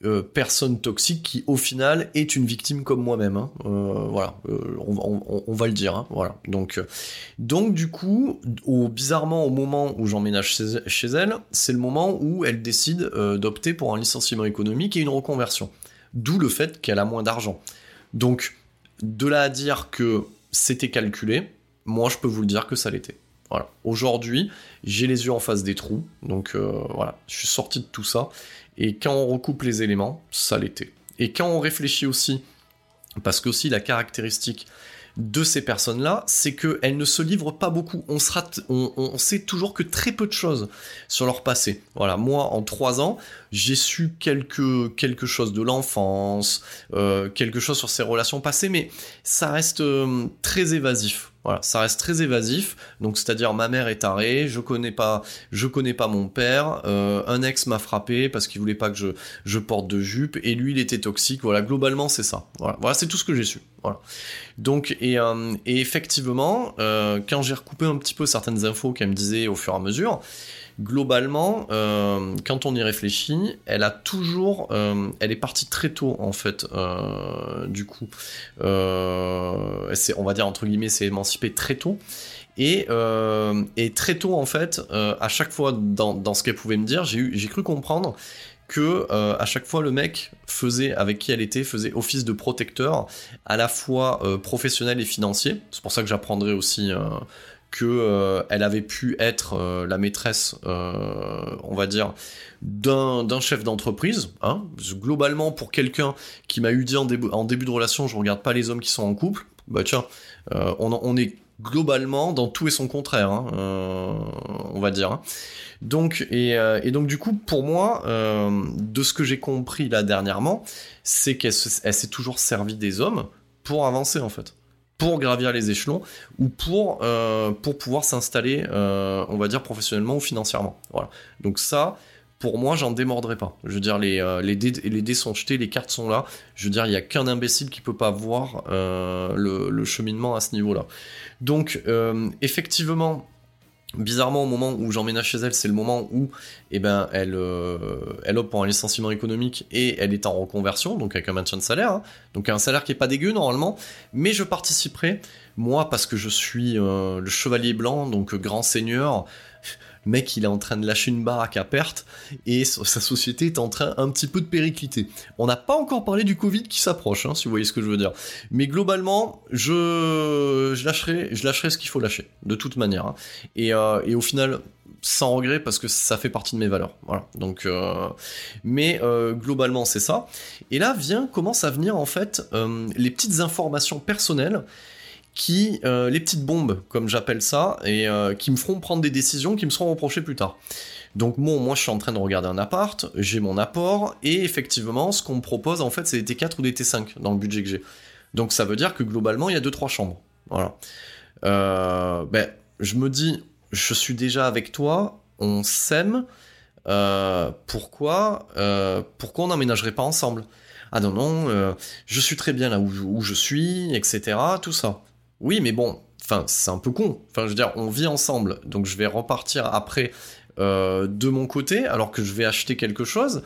Euh, personne toxique qui au final est une victime comme moi-même. hein. Euh, voilà, euh, on, va le dire. hein. Voilà. Donc, donc du coup, au, bizarrement au moment où j'emménage chez, chez elle, c'est le moment où elle décide d'opter pour un licenciement économique et une reconversion. D'où le fait qu'elle a moins d'argent. Donc, de là à dire que c'était calculé, moi je peux vous le dire que ça l'était. Voilà. Aujourd'hui, j'ai les yeux en face des trous, donc voilà, je suis sorti de tout ça. Et quand on recoupe les éléments, ça l'était. Et quand on réfléchit aussi, parce que aussi la caractéristique de ces personnes-là, c'est qu'elles ne se livrent pas beaucoup. On, sait toujours que très peu de choses sur leur passé. Voilà, moi, en trois ans, j'ai su quelque, quelque chose de l'enfance, euh, quelque chose sur ses relations passées, mais ça reste euh, très évasif. Voilà, ça reste très évasif. Donc, c'est-à-dire ma mère est tarée, je connais pas, je connais pas mon père. Euh, un ex m'a frappé parce qu'il voulait pas que je, je porte de jupe et lui il était toxique. Voilà, globalement c'est ça. Voilà, voilà c'est tout ce que j'ai su. Voilà. Donc et, euh, et effectivement, euh, quand j'ai recoupé un petit peu certaines infos qu'elle me disait au fur et à mesure, globalement, euh, quand on y réfléchit, elle a toujours, euh, elle est partie très tôt en fait. Euh, du coup, on va dire entre guillemets, c'est émancipé très tôt. Et, très tôt en fait, à chaque fois dans, dans ce qu'elle pouvait me dire, j'ai, cru comprendre que à chaque fois le mec faisait avec qui elle était faisait office de protecteur à la fois professionnel et financier c'est pour ça que j'apprendrai aussi que euh, elle avait pu être euh, la maîtresse, euh, on va dire, d'un, chef d'entreprise. Hein. Globalement, pour quelqu'un qui m'a eu dit en début, de relation, je regarde pas les hommes qui sont en couple, bah tiens, on, est globalement dans tout et son contraire, hein, on va dire. Hein. Donc et, et, donc du coup pour moi, de ce que j'ai compris là dernièrement, c'est qu'elle se, elle s'est toujours servie des hommes pour avancer en fait pour gravir les échelons ou pour, euh, pour pouvoir s'installer, euh, on va dire, professionnellement ou financièrement. Voilà. Donc ça, pour moi, j'en démordrai pas. Je veux dire, les, euh, les, dés, les dés sont jetés, les cartes sont là. Je veux dire, il n'y a qu'un imbécile qui peut pas voir le, cheminement à ce niveau-là. Donc, effectivement, bizarrement au moment où j'emménage chez elle c'est le moment où eh ben elle euh, elle opte pour un licenciement économique et elle est en reconversion donc avec un maintien de salaire hein. donc un salaire qui est pas dégueu normalement mais je participerai moi parce que je suis euh, le chevalier blanc donc grand seigneur mec il est en train de lâcher une baraque à perte et sa société est en train un petit peu de péricliter. On n'a pas encore parlé du Covid qui s'approche, hein, si vous voyez ce que je veux dire. Mais globalement, je, lâcherai, je ce qu'il faut lâcher, de toute manière. Hein. Et, euh, et au final, sans regret parce que ça fait partie de mes valeurs. Voilà. Donc, euh, mais euh, globalement c'est ça. Et là vient commence à venir en fait les petites informations personnelles qui, euh, les petites bombes, comme j'appelle ça, et euh, qui me feront prendre des décisions qui me seront reprochées plus tard. Donc moi je suis en train de regarder un appart, j'ai mon apport, et effectivement, ce qu'on me propose en fait, c'est des T4 ou des T5 dans le budget que j'ai. Donc ça veut dire que globalement, il y a 2-3 chambres. Voilà. Euh, ben, je me dis, je suis déjà avec toi, on s'aime, pourquoi, pourquoi on n'emménagerait pas ensemble? Ah non, non, je suis très bien là où, où je suis, etc., tout ça. Oui, mais bon, enfin, c'est un peu con. Enfin, je veux dire, on vit ensemble, donc je vais repartir après euh, de mon côté, alors que je vais acheter quelque chose,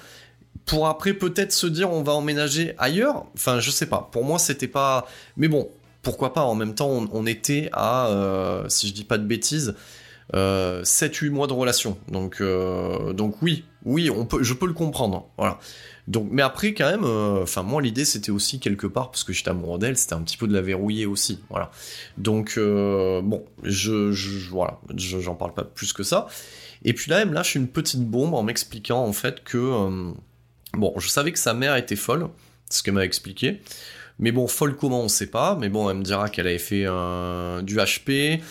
pour après peut-être se dire on va emménager ailleurs. Enfin, je sais pas. Pour moi, c'était pas. Mais bon, pourquoi pas. En même temps, on, était à, euh, si je dis pas de bêtises, euh, 7-8 mois de relation. Donc, euh, donc oui, oui, on peut, je peux le comprendre. Voilà. Donc, mais après, quand même, enfin, euh, moi, l'idée, c'était aussi quelque part, parce que j'étais amoureux d'elle, c'était un petit peu de la verrouiller aussi. Voilà. Donc, euh, bon, je, voilà, j'en parle pas plus que ça. Et puis là, elle me lâche une petite bombe en m'expliquant, en fait, que, euh, bon, je savais que sa mère était folle, ce qu'elle m'a expliqué. Mais bon, folle comment, on sait pas. Mais bon, elle me dira qu'elle avait fait du HP,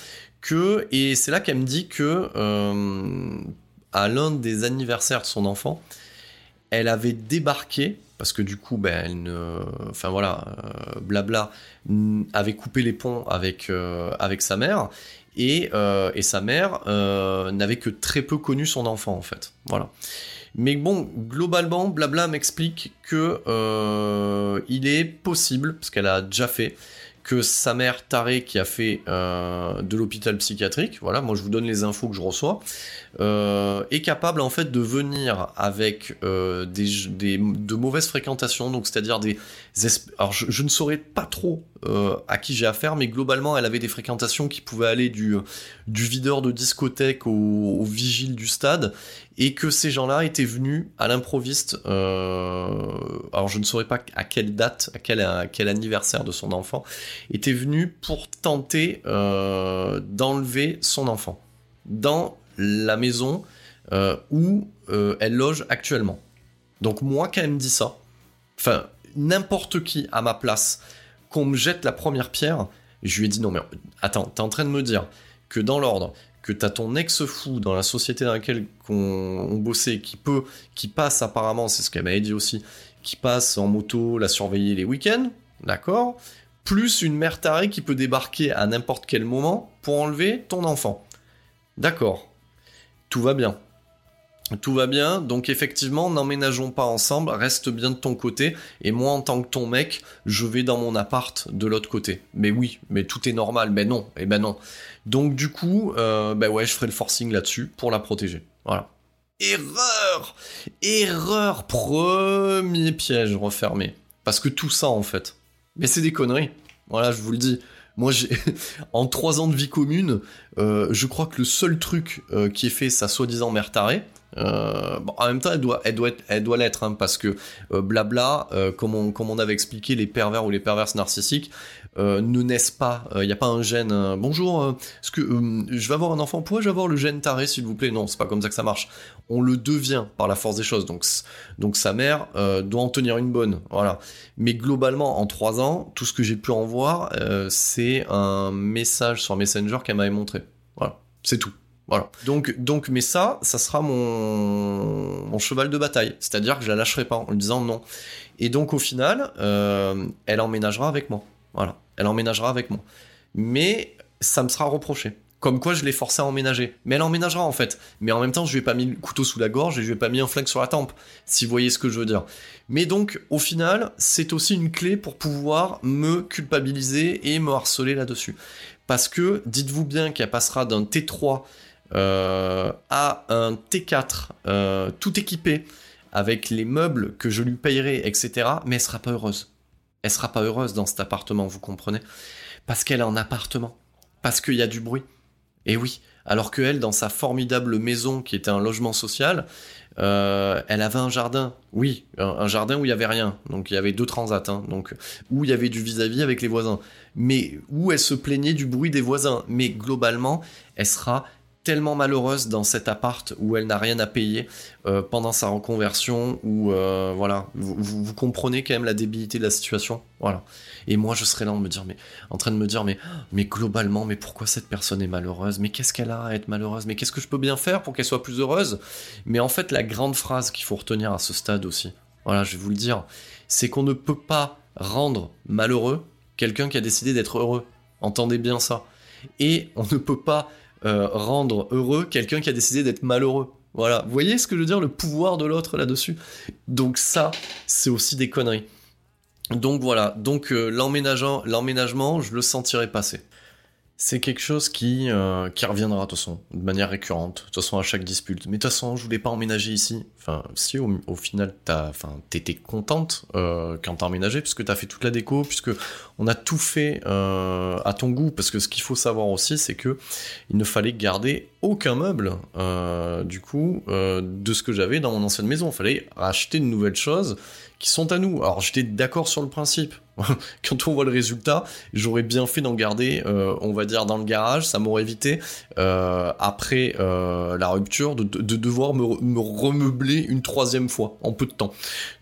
que, et c'est là qu'elle me dit que, à l'un des anniversaires de son enfant, elle avait débarqué parce que du coup, ben, ne, enfin voilà, euh, blabla, avait coupé les ponts avec euh, sa mère et euh, sa mère n'avait que très peu connu son enfant en fait, voilà. Mais bon, globalement, blabla m'explique que il est possible, parce qu'elle a déjà fait, que sa mère tarée qui a fait de l'hôpital psychiatrique, voilà, moi je vous donne les infos que je reçois, euh, est capable en fait de venir avec euh, des, des, de mauvaises fréquentations, donc c'est-à-dire des, alors je, ne saurais pas trop euh, à qui j'ai affaire, mais globalement elle avait des fréquentations qui pouvaient aller du, du videur de discothèque au, vigile du stade, et que ces gens-là étaient venus à l'improviste alors je ne saurais pas à quelle date, à quel, à quel anniversaire de son enfant, était venu pour tenter d'enlever son enfant dans la maison euh, où euh, elle loge actuellement. Donc moi, quand elle me dit ça, enfin, n'importe qui à ma place, qu'on me jette la première pierre, je lui ai dit non mais attends, t'es en train de me dire que dans l'ordre, que t'as ton ex fou dans la société dans laquelle on, on bossait, qui peut, qui passe apparemment, c'est ce qu'elle m'avait dit aussi, qui passe en moto, la surveiller les week-ends, d'accord, plus une mère tarée qui peut débarquer à n'importe quel moment pour enlever ton enfant. D'accord, tout va bien. Tout va bien, donc effectivement, n'emménageons pas ensemble, reste bien de ton côté, et moi en tant que ton mec, je vais dans mon appart de l'autre côté. Mais oui, mais tout est normal, mais non, et ben non. Donc du coup, euh, ben ouais, je ferai le forcing là-dessus pour la protéger. Voilà. Erreur Erreur Premier piège refermé. Parce que tout ça, en fait, mais c'est des conneries. Voilà, je vous le dis. Moi, j'ai en trois ans de vie commune, euh, je crois que le seul truc euh, qui est fait sa soi-disant mère tarée, euh, en même temps, elle doit, être, elle doit l'être, hein, parce que euh, blabla, euh, comme, on, avait expliqué, les pervers ou les perverses narcissiques ne naissent pas. Il n'y a pas un gène. Bonjour, je vais avoir un enfant Pourrais-je avoir le gène taré, s'il vous plaît? Non, c'est pas comme ça que ça marche. On le devient par la force des choses. Donc, sa mère doit en tenir une bonne. Voilà. Mais globalement, en trois ans, tout ce que j'ai pu en voir, c'est un message sur Messenger qu'elle m'avait montré. Voilà, c'est tout. Voilà. Donc, donc, mais ça, ça sera mon, mon cheval de bataille. C'est-à-dire que je la lâcherai pas en lui disant non. Et donc, au final, euh, elle emménagera avec moi. Voilà. Elle emménagera avec moi. Mais ça me sera reproché. Comme quoi, je l'ai forcé à emménager. Mais elle emménagera en fait. Mais en même temps, je lui ai pas mis le couteau sous la gorge et je lui ai pas mis un flingue sur la tempe. Si vous voyez ce que je veux dire. Mais donc, au final, c'est aussi une clé pour pouvoir me culpabiliser et me harceler là-dessus. Parce que, dites-vous bien qu'elle passera d'un T3 euh, à un T4, euh, tout équipé, avec les meubles que je lui payerai, etc. Mais elle sera pas heureuse. Elle sera pas heureuse dans cet appartement, vous comprenez? Parce qu'elle est en appartement. Parce qu'il y a du bruit. Et oui. Alors que elle, dans sa formidable maison qui était un logement social, euh, elle avait un jardin. Oui, un, un jardin où il y avait rien. Donc il y avait deux transats. hein. donc où il y avait du vis-à-vis avec les voisins. Mais où elle se plaignait du bruit des voisins. Mais globalement, elle sera tellement malheureuse dans cet appart où elle n'a rien à payer euh, pendant sa reconversion où euh, voilà vous, comprenez quand même la débilité de la situation voilà. Et moi je serais là en dire mais en train de me dire mais mais globalement mais pourquoi cette personne est malheureuse? Mais qu'est-ce qu'elle a à être malheureuse? Mais qu'est-ce que je peux bien faire pour qu'elle soit plus heureuse? Mais en fait la grande phrase qu'il faut retenir à ce stade aussi voilà je vais vous le dire c'est qu'on ne peut pas rendre malheureux quelqu'un qui a décidé d'être heureux. Entendez bien ça. Et on ne peut pas euh, rendre heureux quelqu'un qui a décidé d'être malheureux. Voilà, vous voyez ce que je veux dire, le pouvoir de l'autre là-dessus? Donc ça, c'est aussi des conneries. Donc voilà, donc euh, l'emménagement, je le sentirai passer. C'est quelque chose qui, euh, qui reviendra de toute façon, de manière récurrente, de toute façon à chaque dispute. Mais de toute façon, je voulais pas emménager ici. Enfin, si au, final, t'as, enfin, t'étais contente euh, quand t'as emménagé, puisque t'as fait toute la déco, puisque on a tout fait euh, à ton goût. Parce que ce qu'il faut savoir aussi, c'est que il ne fallait garder aucun meuble, euh, du coup, de ce que j'avais dans mon ancienne maison. Il fallait racheter de nouvelles choses qui sont à nous. Alors j'étais d'accord sur le principe. Quand on voit le résultat, j'aurais bien fait d'en garder, euh, on va dire, dans le garage. Ça m'aurait évité, euh, après euh, la rupture, de, de- de devoir me, re- me remeubler une troisième fois en peu de temps.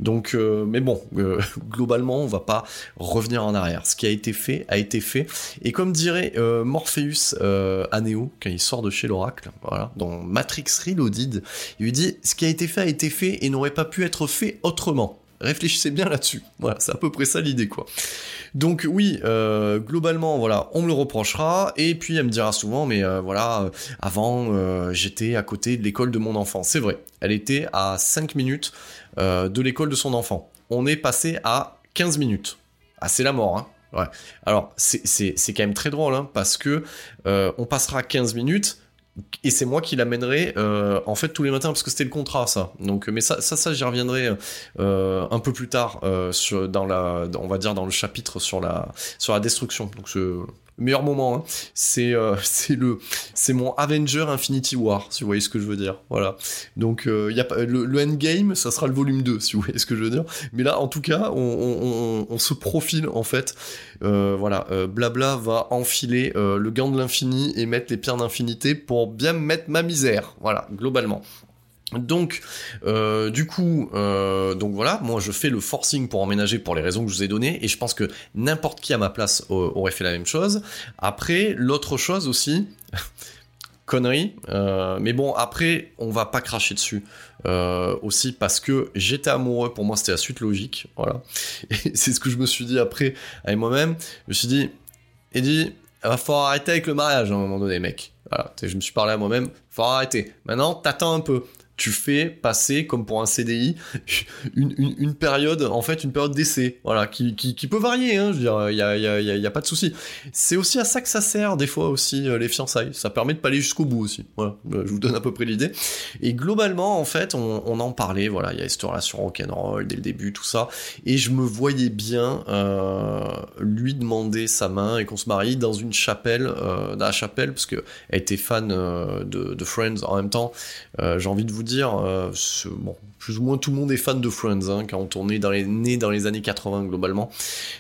Donc, mais bon, globalement, on va pas revenir en arrière. Ce qui a été fait a été fait. Et comme dirait Morpheus à quand il sort de chez l'oracle, voilà, dans Matrix Reloaded, il lui dit ce qui a été fait a été fait et n'aurait pas pu être fait autrement. Réfléchissez bien là-dessus. Voilà, c'est à peu près ça l'idée, quoi. Donc oui, euh, globalement, voilà, on me le reprochera, et puis elle me dira souvent, mais euh, voilà, euh, avant, euh, j'étais à côté de l'école de mon enfant. C'est vrai, elle était à 5 minutes de l'école de son enfant. On est passé à 15 minutes. Ah, c'est la mort, hein. Ouais. Alors, c'est quand même très drôle, hein, parce que on passera 15 minutes, et c'est moi qui l'amènerai euh, en fait tous les matins parce que c'était le contrat ça. Donc mais ça ça ça j'y reviendrai euh, un peu plus tard euh, dans la on va dire dans le chapitre sur la sur la destruction. Donc je- meilleur moment. hein. C'est euh, c'est le c'est mon Avenger Infinity War, si vous voyez ce que je veux dire. Voilà. Donc euh, il y a pas le, Endgame, ça sera le volume 2, si vous voyez ce que je veux dire. Mais là, en tout cas, on, on- se profile en fait. Euh, voilà, euh, Blabla va enfiler euh, le gant de l'infini et mettre les pierres d'infinité pour bien mettre ma misère. Voilà, globalement. Donc, euh, du coup, euh, donc voilà, moi je fais le forcing pour emménager pour les raisons que je vous ai données, et je pense que n'importe qui à ma place aurait fait la même chose. Après, l'autre chose aussi, connerie, euh, mais bon, après, on va pas cracher dessus. Aussi parce que j'étais amoureux, pour moi c'était la suite logique, voilà. C'est ce que je me suis dit après avec moi-même. Je me suis dit, Eddie, il va falloir arrêter avec le mariage à un moment donné, mec. Voilà, je me suis parlé à moi-même, faut arrêter. Maintenant, t'attends un peu. Tu fais passer, comme pour un CDI, une, une- période, en fait, une période d'essai, voilà, qui, qui, peut varier, hein, je veux dire, il y a, y a- y a- pas de souci. C'est aussi à ça que ça sert, des fois, aussi, euh, les fiançailles. Ça permet de pas aller jusqu'au bout aussi. Voilà, Euh, je vous donne à peu près l'idée. Et globalement, en fait, on, en parlait, voilà, il y a cette relation rock'n'roll dès le début, tout ça. Et je me voyais bien euh, lui demander sa main et qu'on se marie dans une chapelle, dans la chapelle, parce que elle était fan de, de Friends en même temps. J'ai envie de vous dire, euh, plus ou moins tout le monde est fan de Friends, hein, quand on est dans les, né dans les années 80 globalement.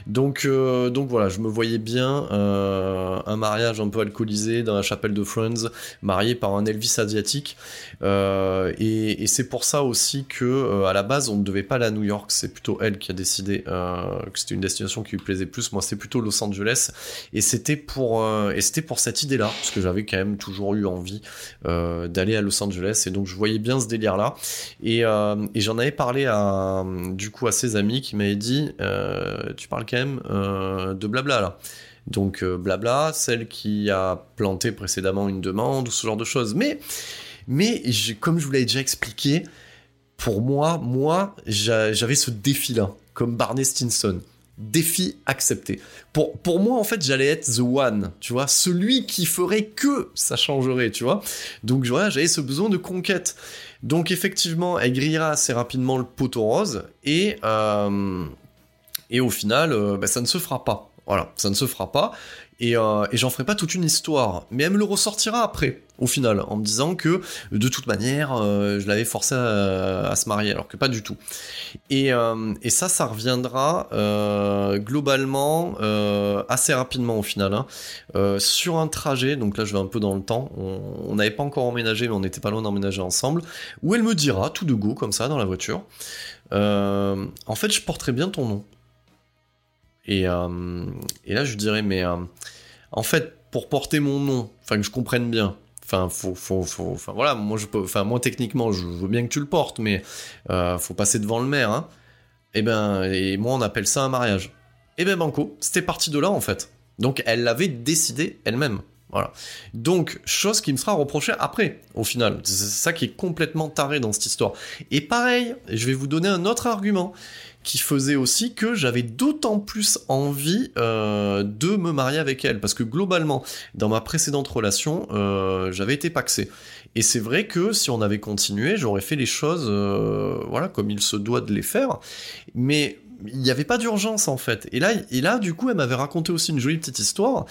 Donc, euh, donc voilà, je me voyais bien euh, un mariage un peu alcoolisé dans la chapelle de Friends, marié par un Elvis asiatique. Et c'est pour ça aussi que à la base on ne devait pas aller à New York, c'est plutôt elle qui a décidé que c'était une destination qui lui plaisait plus. Moi, c'est plutôt Los Angeles, et c'était pour et c'était pour cette idée-là, parce que j'avais quand même toujours eu envie d'aller à Los Angeles, et donc je voyais bien ce délire-là. Et, euh, et j'en avais parlé à du coup à ses amis qui m'avaient dit, euh, tu parles quand même euh, de blabla là. Donc blabla, celle qui a planté précédemment une demande ou ce genre de choses. Mais mais j'ai- comme je vous l'avais déjà expliqué, pour moi, moi, j'a- j'avais ce défi-là, comme Barney Stinson. Défi accepté. Pour, pour moi, en fait, j'allais être the one, tu vois, celui qui ferait que ça changerait, tu vois. Donc voilà, j'avais ce besoin de conquête. Donc effectivement, elle grillera assez rapidement le poteau rose et euh, et au final, euh, bah, ça ne se fera pas. Voilà, ça ne se fera pas. Et, euh, et j'en ferai pas toute une histoire. Mais elle me le ressortira après, au final, en me disant que de toute manière, euh, je l'avais forcé à, se marier, alors que pas du tout. Et, euh, ça, ça reviendra globalement assez rapidement au final. hein. Sur un trajet, donc là je vais un peu dans le temps, on n'avait pas encore emménagé, mais on n'était pas loin d'emménager ensemble, où elle me dira, tout de go, comme ça, dans la voiture, en fait, je porterai bien ton nom. Et, euh, et là, je dirais, mais euh, en fait, pour porter mon nom, enfin que je comprenne bien, enfin, faut, faut, faut, enfin voilà, moi, je peux, enfin moi techniquement, je veux bien que tu le portes, mais euh, faut passer devant le maire, hein. Et ben, et moi, on appelle ça un mariage. Et ben, banco, c'était parti de là en fait. Donc, elle l'avait décidé elle-même. Voilà. Donc, chose qui me sera reprochée après, au final. C'est ça qui est complètement taré dans cette histoire. Et pareil, je vais vous donner un autre argument qui faisait aussi que j'avais d'autant plus envie euh, de me marier avec elle. Parce que globalement, dans ma précédente relation, euh, j'avais été paxé. Et c'est vrai que si on avait continué, j'aurais fait les choses euh, voilà, comme il se doit de les faire. Mais il n'y avait pas d'urgence en fait. Et là, et là, du coup, elle m'avait raconté aussi une jolie petite histoire,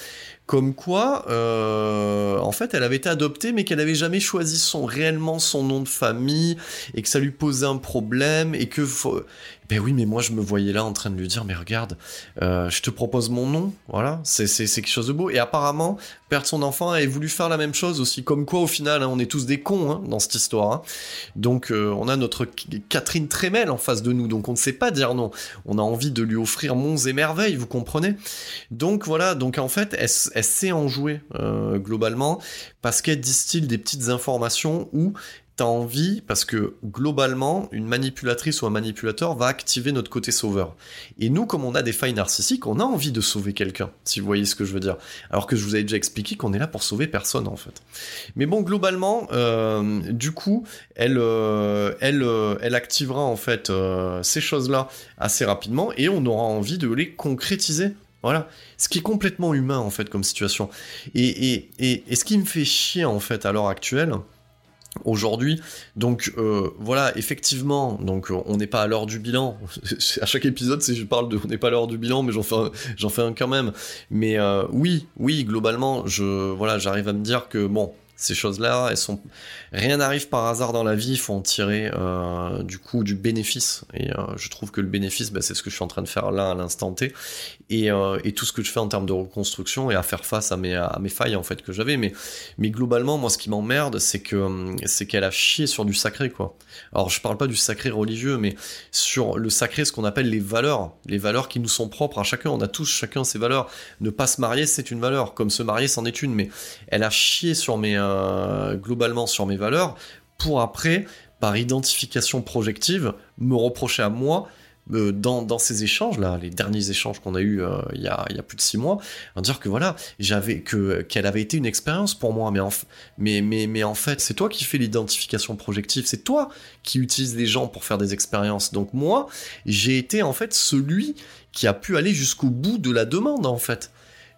comme quoi, en fait, elle avait été adoptée, mais qu'elle avait jamais choisi son réellement son nom de famille, et que ça lui posait un problème, et que. Ben oui, mais moi je me voyais là en train de lui dire, mais regarde, euh, je te propose mon nom, voilà, c'est quelque chose de beau. Et apparemment, perdre son enfant avait voulu faire la même chose aussi, comme quoi au final, hein, on est tous des cons hein, dans cette histoire. hein. Donc euh, on a notre Catherine Tremel en face de nous, donc on ne sait pas dire non. On a envie de lui offrir monts et merveilles, vous comprenez Donc voilà, donc en fait, elle sait en jouer euh, globalement, parce qu'elle distille des petites informations où envie, parce que globalement, une manipulatrice ou un manipulateur va activer notre côté sauveur. Et nous, comme on a des failles narcissiques, on a envie de sauver quelqu'un, si vous voyez ce que je veux dire. Alors que je vous avais déjà expliqué qu'on est là pour sauver personne, en fait. Mais bon, globalement, euh, du coup, elle, euh, elle, euh, elle activera en fait ces choses-là assez rapidement et on aura envie de les concrétiser. Voilà. Ce qui est complètement humain en fait comme situation. Et, et, et ce qui me fait chier en fait à l'heure actuelle, aujourd'hui. Donc euh, voilà, effectivement, donc euh, on n'est pas à l'heure du bilan. à chaque épisode, c'est je parle de on n'est pas à l'heure du bilan, mais j'en fais un, j'en fais un quand même. Mais euh, oui, oui, globalement, je voilà, j'arrive à me dire que bon, ces choses-là, elles sont rien n'arrive par hasard dans la vie. Il faut en tirer euh, du coup du bénéfice. Et euh, je trouve que le bénéfice, bah, c'est ce que je suis en train de faire là à l'instant T. Et, euh, et, tout ce que je fais en termes de reconstruction et à faire face à mes, à mes failles en fait que j'avais. Mais, mais globalement, moi, ce qui m'emmerde, c'est que c'est qu'elle a chié sur du sacré quoi. Alors je parle pas du sacré religieux, mais sur le sacré, ce qu'on appelle les valeurs, les valeurs qui nous sont propres à chacun. On a tous chacun ses valeurs. Ne pas se marier, c'est une valeur. Comme se marier, c'en est une. Mais elle a chié sur mes euh, globalement sur mes valeurs pour après, par identification projective, me reprocher à moi euh, dans, dans, ces échanges là, les derniers échanges qu'on a eu euh, il, y y a plus de six mois, dire que voilà, j'avais que qu'elle avait été une expérience pour moi, mais en, mais, mais, mais en fait, c'est toi qui fais l'identification projective, c'est toi qui utilise les gens pour faire des expériences. Donc moi, j'ai été en fait celui qui a pu aller jusqu'au bout de la demande en fait.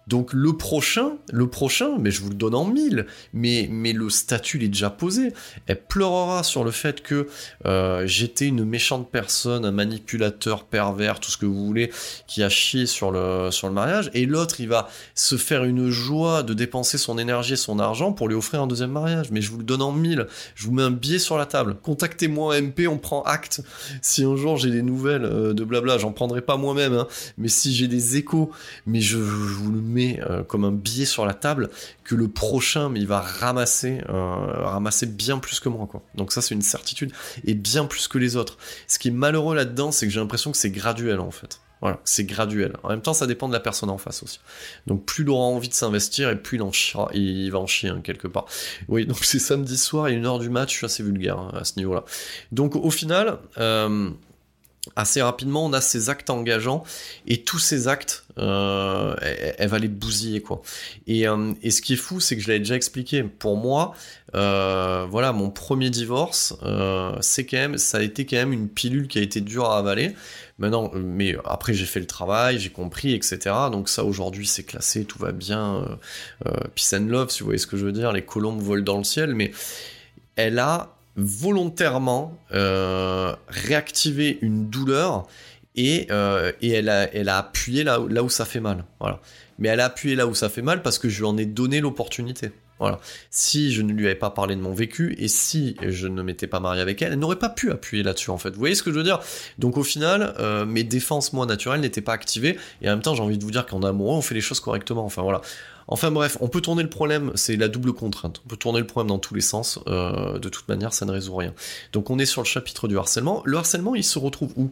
Donc le prochain, le prochain, mais je vous le donne en mille, mais, le statut il est déjà posé. Elle pleurera sur le fait que euh, j'étais une méchante personne, un manipulateur pervers, tout ce que vous voulez, qui a chié sur le, mariage, et l'autre il va se faire une joie de dépenser son énergie et son argent pour lui offrir un deuxième mariage. Mais je vous le donne en mille, je vous mets un billet sur la table. Contactez-moi MP, on prend acte. Si un jour j'ai des nouvelles euh, de blabla, j'en prendrai pas moi-même, hein, mais si j'ai des échos, mais je, je vous le euh, comme un billet sur la table que le prochain il va ramasser euh, ramasser bien plus que moi quoi donc ça c'est une certitude et bien plus que les autres ce qui est malheureux là-dedans c'est que j'ai l'impression que c'est graduel en fait voilà, c'est graduel. En même temps, ça dépend de la personne en face aussi. Donc, plus il aura envie de s'investir et plus il en chiera, il va en chier hein, quelque part. Oui, donc c'est samedi soir, il une heure du match, je suis assez vulgaire hein, à ce niveau-là. Donc, au final, euh, assez rapidement, on a ces actes engageants et tous ces actes, euh, elle, va les bousiller quoi. Et, euh, et ce qui est fou, c'est que je l'avais déjà expliqué. Pour moi, euh, voilà, mon premier divorce, c'est quand même, ça a été quand même une pilule qui a été dure à avaler. Maintenant, mais après j'ai fait le travail, j'ai compris, etc. Donc ça aujourd'hui c'est classé, tout va bien, peace and love, si vous voyez ce que je veux dire. Les colombes volent dans le ciel, mais elle a volontairement euh, réactiver une douleur et, euh, et elle, a, elle a appuyé là, là où ça fait mal. Voilà. Mais elle a appuyé là où ça fait mal parce que je lui en ai donné l'opportunité. Voilà. Si je ne lui avais pas parlé de mon vécu et si je ne m'étais pas marié avec elle, elle n'aurait pas pu appuyer là-dessus en fait. Vous voyez ce que je veux dire? Donc au final, euh, mes défenses moi naturelles n'étaient pas activées et en même temps j'ai envie de vous dire qu'en amoureux on fait les choses correctement. Enfin voilà. Enfin bref, on peut tourner le problème, c'est la double contrainte. On peut tourner le problème dans tous les sens. Euh, de toute manière, ça ne résout rien. Donc on est sur le chapitre du harcèlement. Le harcèlement, il se retrouve où?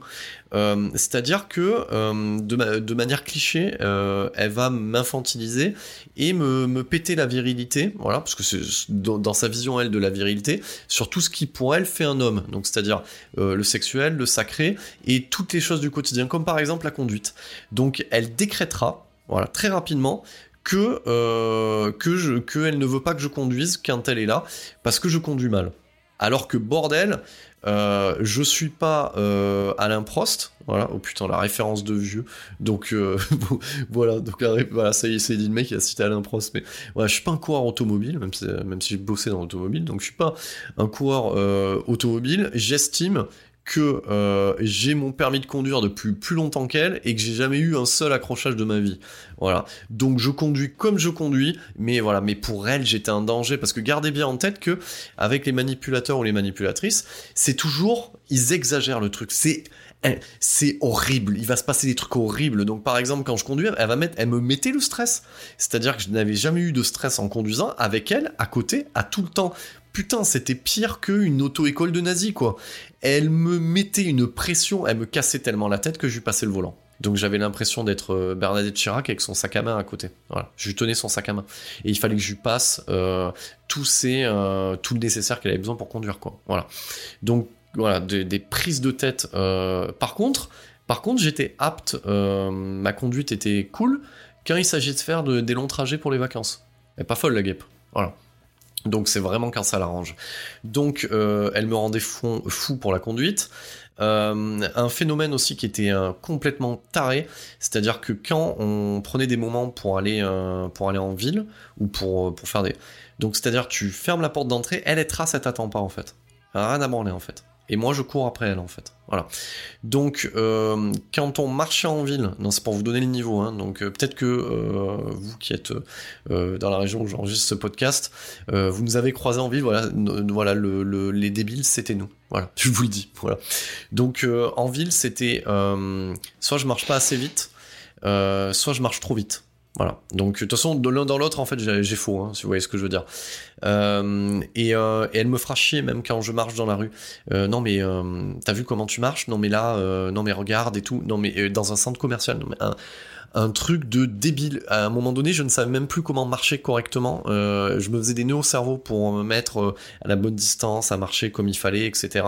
Euh, C'est-à-dire que euh, de, ma de, manière cliché, elle va m'infantiliser et me, péter la virilité. Voilà, parce que c'est dans, dans, sa vision elle de la virilité, sur tout ce qui pour elle fait un homme. Donc c'est-à-dire le sexuel, le sacré et toutes les choses du quotidien, comme par exemple la conduite. Donc elle décrétera, voilà, très rapidement que euh, que elle ne veut pas que je conduise quand elle est là parce que je conduis mal. Alors que bordel, euh, je suis pas euh, Alain Prost, voilà. Oh putain la référence de vieux. Donc euh, voilà, ça y est, c'est dit le mec qui a cité Alain Prost, mais voilà, je suis pas un coureur automobile, même si j'ai bossé dans l'automobile, donc je suis pas un coureur automobile. J'estime que euh, j'ai mon permis de conduire depuis plus longtemps qu'elle et que j'ai jamais eu un seul accrochage de ma vie. Voilà. Donc je conduis comme je conduis, mais voilà, mais pour elle, j'étais un danger parce que gardez bien en tête que avec les manipulateurs ou les manipulatrices, c'est toujours ils exagèrent le truc. C'est c'est horrible. Il va se passer des trucs horribles. Donc, par exemple, quand je conduis, elle va mettre, elle me mettait le stress. C'est-à-dire que je n'avais jamais eu de stress en conduisant avec elle à côté, à tout le temps. Putain, c'était pire qu'une auto-école de nazi, quoi. Elle me mettait une pression, elle me cassait tellement la tête que je lui passais le volant. Donc j'avais l'impression d'être Bernadette Chirac avec son sac à main à côté. Voilà, je lui tenais son sac à main et il fallait que je lui passe euh, tout, ces, euh, tout le nécessaire qu'elle avait besoin pour conduire quoi. Voilà. Donc voilà, des, prises de tête. Euh, par contre, par contre, j'étais apte, euh, ma conduite était cool quand il s'agit de faire de, des longs trajets pour les vacances. Elle pas folle la guêpe. Voilà. Donc c'est vraiment quand ça l'arrange. Donc euh, elle me rendait fou, pour la conduite. Euh, un phénomène aussi qui était euh, complètement taré, c'est-à-dire que quand on prenait des moments pour aller pour aller en ville ou pour pour faire des, donc c'est-à-dire tu fermes la porte d'entrée, elle est trace, elle t'attend pas en fait, rien à branler en fait. Et moi je cours après elle en fait. Voilà. Donc euh, quand on marchait en ville, non c'est pour vous donner le niveau, hein, donc euh, peut-être que euh, vous qui êtes dans la région où j'enregistre ce podcast, vous nous avez croisés en ville, voilà, voilà le, le- les débiles c'était nous. Voilà, je vous le dis. Voilà. Donc en ville c'était soit je marche pas assez vite, soit je marche trop vite. Voilà. Donc de toute façon de l'un dans l'autre en fait j'ai faux, hein, si vous voyez ce que je veux dire. Euh, et, euh, et elle me fera chier même quand je marche dans la rue. Euh, non mais t'as vu comment tu marches? Non mais là, non mais regarde et tout. Non mais dans un centre commercial, non, mais un, truc de débile. À un moment donné, je ne savais même plus comment marcher correctement. Euh, je me faisais des nœuds au cerveau pour me mettre euh, à la bonne distance, à marcher comme il fallait, etc.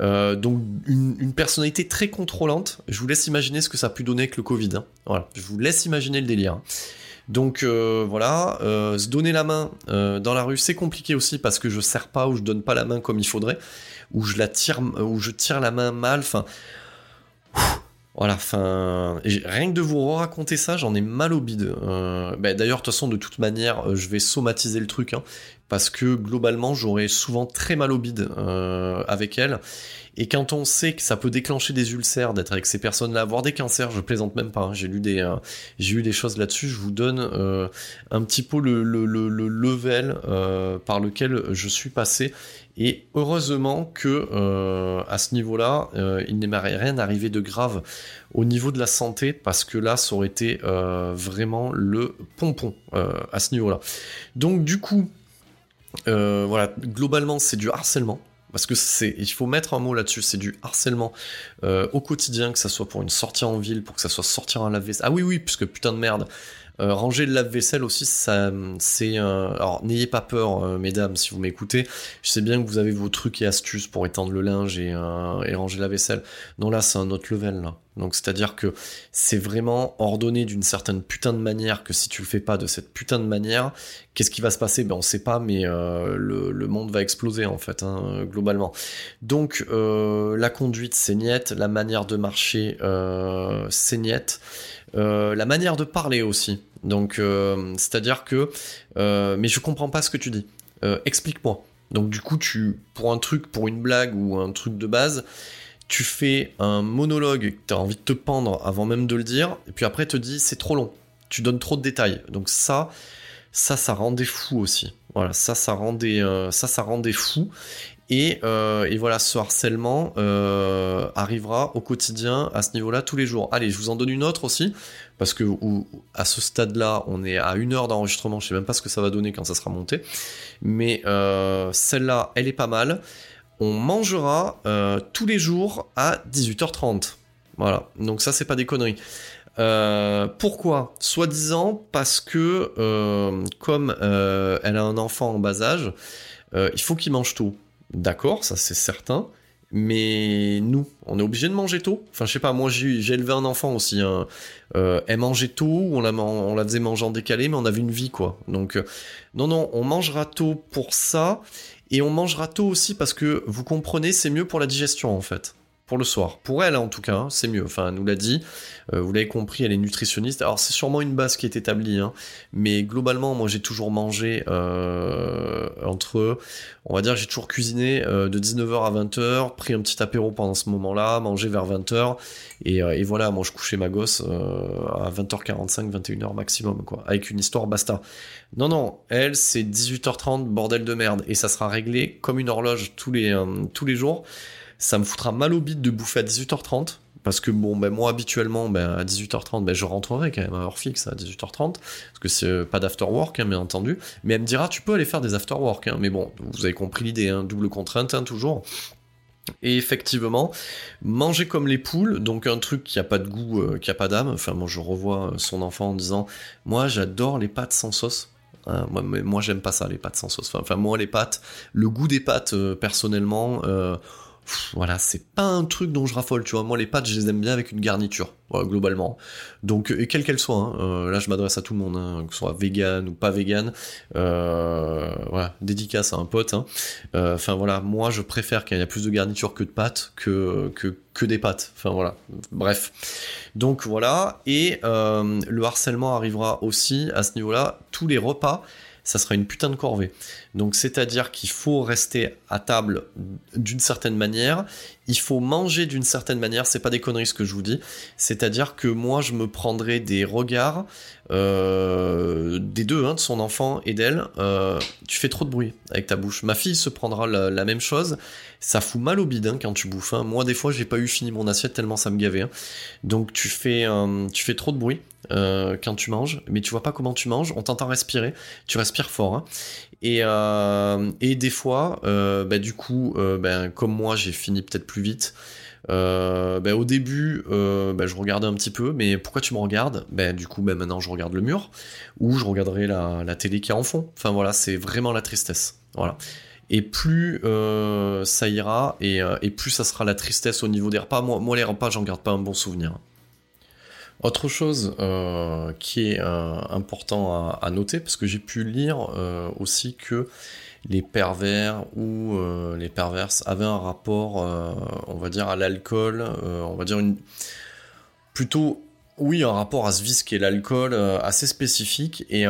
Euh, donc une, personnalité très contrôlante. Je vous laisse imaginer ce que ça a pu donner avec le Covid. hein. Voilà, je vous laisse imaginer le délire. Donc voilà, se donner la main dans la rue, c'est compliqué aussi parce que je serre pas ou je donne pas la main comme il faudrait, ou je la tire, ou je tire la main mal. Enfin, voilà, enfin, et rien que de vous raconter ça, j'en ai mal au bide. Euh, ben, D'ailleurs, de toute de toute manière, euh, je vais somatiser le truc, hein, parce que globalement, j'aurais souvent très mal au bide euh, avec elle. Et quand on sait que ça peut déclencher des ulcères d'être avec ces personnes-là, voire des cancers, je plaisante même pas. hein, j'ai lu des, euh, j'ai eu des choses là-dessus. Je vous donne euh, un petit peu le, le, le, le level par lequel je suis passé. Et heureusement que à ce niveau-là, il n'est rien arrivé de grave au niveau de la santé, parce que là, ça aurait été vraiment le pompon à ce niveau-là. Donc du coup, euh, voilà, globalement, c'est du harcèlement. Parce que c'est, il faut mettre un mot là-dessus, c'est du harcèlement euh, au quotidien, que ça soit pour une sortie en ville, pour que ça soit sortir un lave-vaisselle. Ah oui, oui, puisque putain de merde. Euh, ranger le lave-vaisselle aussi, ça, c'est. Alors, n'ayez pas peur, euh, mesdames, si vous m'écoutez. Je sais bien que vous avez vos trucs et astuces pour étendre le linge et, euh, et ranger la vaisselle. Non, là, c'est un autre level. Donc, c'est-à-dire que c'est vraiment ordonné d'une certaine putain de manière que si tu le fais pas de cette putain de manière, qu'est-ce qui va se passer? Ben, on sait pas, mais le, monde va exploser, en fait, hein, globalement. Donc, la conduite, c'est niette. La manière de marcher, c'est niette. Euh, la manière de parler aussi. Donc, euh, c'est-à-dire que, euh, mais je comprends pas ce que tu dis. Explique-moi. Donc, du coup, tu, pour un truc, pour une blague ou un truc de base, tu fais un monologue, tu as envie de te pendre avant même de le dire, et puis après te dis c'est trop long. Tu donnes trop de détails. Donc ça, ça, ça rendait fou aussi. Voilà, ça, ça rendait, euh, ça, ça rendait fou. Et, euh, et voilà, ce harcèlement euh, arrivera au quotidien à ce niveau-là tous les jours. Allez, je vous en donne une autre aussi, parce que à ce stade-là, on est à une heure d'enregistrement, je sais même pas ce que ça va donner quand ça sera monté. Mais euh, celle-là, elle est pas mal. On mangera tous les jours à 18h30. Voilà, donc ça, c'est pas des conneries. Pourquoi? Soi-disant parce que comme elle a un enfant en bas âge, il faut qu'il mange tôt. D'accord, ça c'est certain. Mais nous, on est obligé de manger tôt. Enfin, je sais pas, moi j'ai élevé un enfant aussi. hein. Euh, elle mangeait tôt, on la, on la faisait manger en décalé, mais on avait une vie quoi. Donc, euh, non, non, on mangera tôt pour ça. Et on mangera tôt aussi parce que vous comprenez, c'est mieux pour la digestion en fait. Pour le soir. Pour elle en tout cas, hein, c'est mieux. Enfin, elle nous l'a dit. Euh, vous l'avez compris, elle est nutritionniste. Alors c'est sûrement une base qui est établie, hein, mais globalement, moi j'ai toujours mangé euh, entre, on va dire, j'ai toujours cuisiné euh, de 19h à 20h, pris un petit apéro pendant ce moment-là, mangé vers 20h, et, et voilà, moi je couchais ma gosse à 20h45, 21h maximum, quoi, avec une histoire basta. Non, non, elle c'est 18h30, bordel de merde, et ça sera réglé comme une horloge tous les, tous les jours. Ça me foutra mal au bide de bouffer à 18h30, parce que bon, ben moi habituellement, ben, à 18h30, ben, je rentrerai quand même à heure fixe à 18h30, parce que c'est euh, pas d'after work, hein, bien entendu. Mais elle me dira, tu peux aller faire des after work, hein, mais bon, vous avez compris l'idée, hein, double contrainte, toujours. Et effectivement, manger comme les poules, donc un truc qui a pas de goût, euh, qui a pas d'âme. Enfin, moi je revois euh, son enfant en disant, moi j'adore les pâtes sans sauce. Moi, j'aime pas ça, les pâtes sans sauce. Enfin, moi les pâtes, le goût des pâtes, personnellement. Voilà, c'est pas un truc dont je raffole, tu vois. Moi, les pâtes, je les aime bien avec une garniture, globalement. Donc, et quelle qu'elle soit, hein, euh, là, je m'adresse à tout le monde, hein, que ce soit vegan ou pas vegan. Euh, voilà, dédicace à un pote. hein. Euh, Enfin, voilà, moi, je préfère qu'il y ait plus de garniture que de pâtes, que, que, que des pâtes. Enfin, voilà, bref. Donc, voilà. Et le harcèlement arrivera aussi à ce niveau-là. Tous les repas, ça sera une putain de corvée. Donc c'est-à-dire qu'il faut rester à table d'une certaine manière, il faut manger d'une certaine manière, c'est pas des conneries ce que je vous dis, c'est-à-dire que moi je me prendrai des regards euh, des deux, hein, de son enfant et d'elle, euh, tu fais trop de bruit avec ta bouche. Ma fille se prendra la, même chose, ça fout mal au bide quand tu bouffes. hein. Moi des fois j'ai pas eu fini mon assiette tellement ça me gavait. hein. Donc tu fais, euh, tu fais trop de bruit. quand tu manges, mais tu vois pas comment tu manges, on t'entend respirer, tu respires fort, hein. Et, euh, et des fois, euh, bah, du coup, euh, ben, comme moi, j'ai fini peut-être plus vite. Ben, au début, ben, je regardais un petit peu, mais pourquoi tu me regardes? Du coup, maintenant, je regarde le mur, ou je regarderai la, télé qui est en fond. Enfin voilà, c'est vraiment la tristesse. Et plus ça ira, et, et plus ça sera la tristesse au niveau des repas. Moi, moi les repas, j'en garde pas un bon souvenir. Autre chose euh, qui est euh, important à, noter, parce que j'ai pu lire euh, aussi que les pervers ou les perverses avaient un rapport, on va dire, à l'alcool, on va dire une plutôt oui, un rapport à ce vice qui est l'alcool assez spécifique. Et,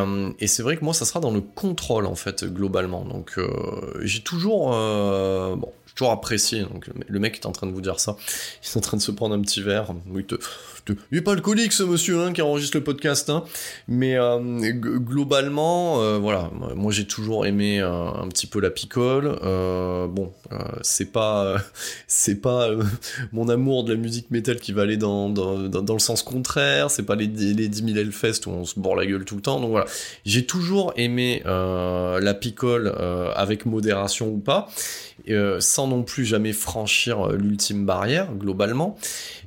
c'est vrai que moi ça sera dans le contrôle en fait globalement. Donc j'ai toujours bon j'ai toujours apprécié donc le mec est en train de vous dire ça. Il est en train de se prendre un petit verre oui te- il est pas alcoolique ce monsieur hein, qui enregistre le podcast hein. mais euh, globalement euh, voilà moi j'ai toujours aimé euh, un petit peu la picole bon c'est pas c'est pas mon amour de la musique métal qui va aller dans, dans, dans, le sens contraire, c'est pas les, les 10 000 Hellfest où on se bord la gueule tout le temps, donc voilà. J'ai toujours aimé la picole avec modération ou pas, sans non plus jamais franchir l'ultime barrière, globalement.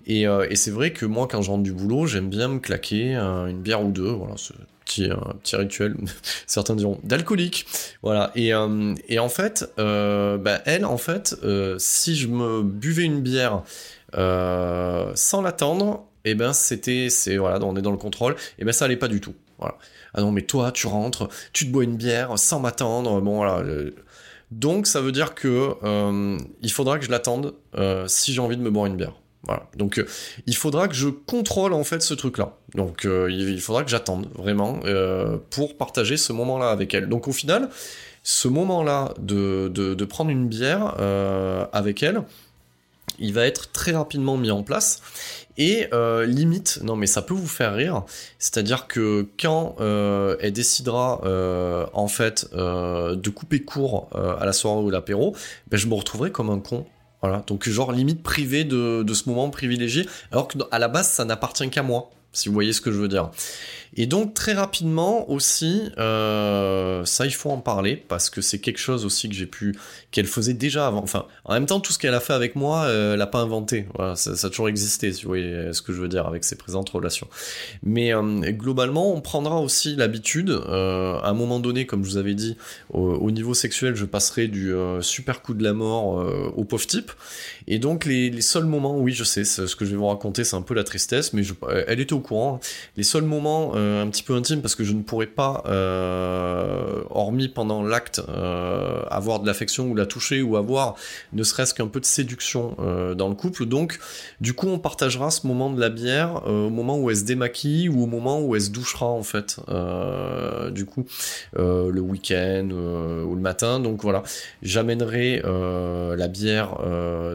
Et, et c'est vrai que moi, quand je rentre du boulot, j'aime bien me claquer euh, une bière ou deux, voilà, ce petit, un petit rituel, certains diront d'alcoolique, voilà. Et, euh, en fait, euh, bah, elle, en fait, euh, si je me buvais une bière euh, sans l'attendre, et ben c'était, c'est voilà, on est dans le contrôle, et ben ça allait pas du tout. Ah non, mais toi, tu rentres, tu te bois une bière sans m'attendre, bon voilà. euh, donc ça veut dire que euh, il faudra que je l'attende euh, si j'ai envie de me boire une bière. Donc euh, il faudra que je contrôle en fait ce truc-là. Donc euh, il faudra que j'attende vraiment euh, pour partager ce moment-là avec elle. Donc au final, ce moment-là de, prendre une bière avec elle, il va être très rapidement mis en place. Et limite, non mais ça peut vous faire rire, c'est-à-dire que quand elle décidera en fait de couper court à la soirée ou l'apéro, ben, je me retrouverai comme un con. Donc genre limite privé de, de ce moment privilégié, alors que à la base ça n'appartient qu'à moi, si vous voyez ce que je veux dire. Et donc très rapidement aussi, euh, ça il faut en parler parce que c'est quelque chose aussi que j'ai pu, qu'elle faisait déjà avant. Enfin, en même temps tout ce qu'elle a fait avec moi, euh, elle l'a pas inventé. Ça, a toujours existé, si vous voyez ce que je veux dire avec ses présentes relations. Mais euh, globalement, on prendra aussi l'habitude, euh, à un moment donné, comme je vous avais dit, au, au niveau sexuel, je passerai du euh, super coup de la mort euh, au pauvre type. Et donc les, seuls moments, oui je sais, ce que je vais vous raconter, c'est un peu la tristesse, mais elle était au courant. Les seuls moments euh, un petit peu intimes, parce que je ne pourrais pas, euh, hormis pendant l'acte, euh, avoir de l'affection ou la toucher ou avoir ne serait-ce qu'un peu de séduction dans le couple. Donc du coup on partagera ce moment de la bière au moment où elle se démaquille ou au moment où elle se douchera en fait. Du coup le week-end ou le matin. Donc voilà, j'amènerai la bière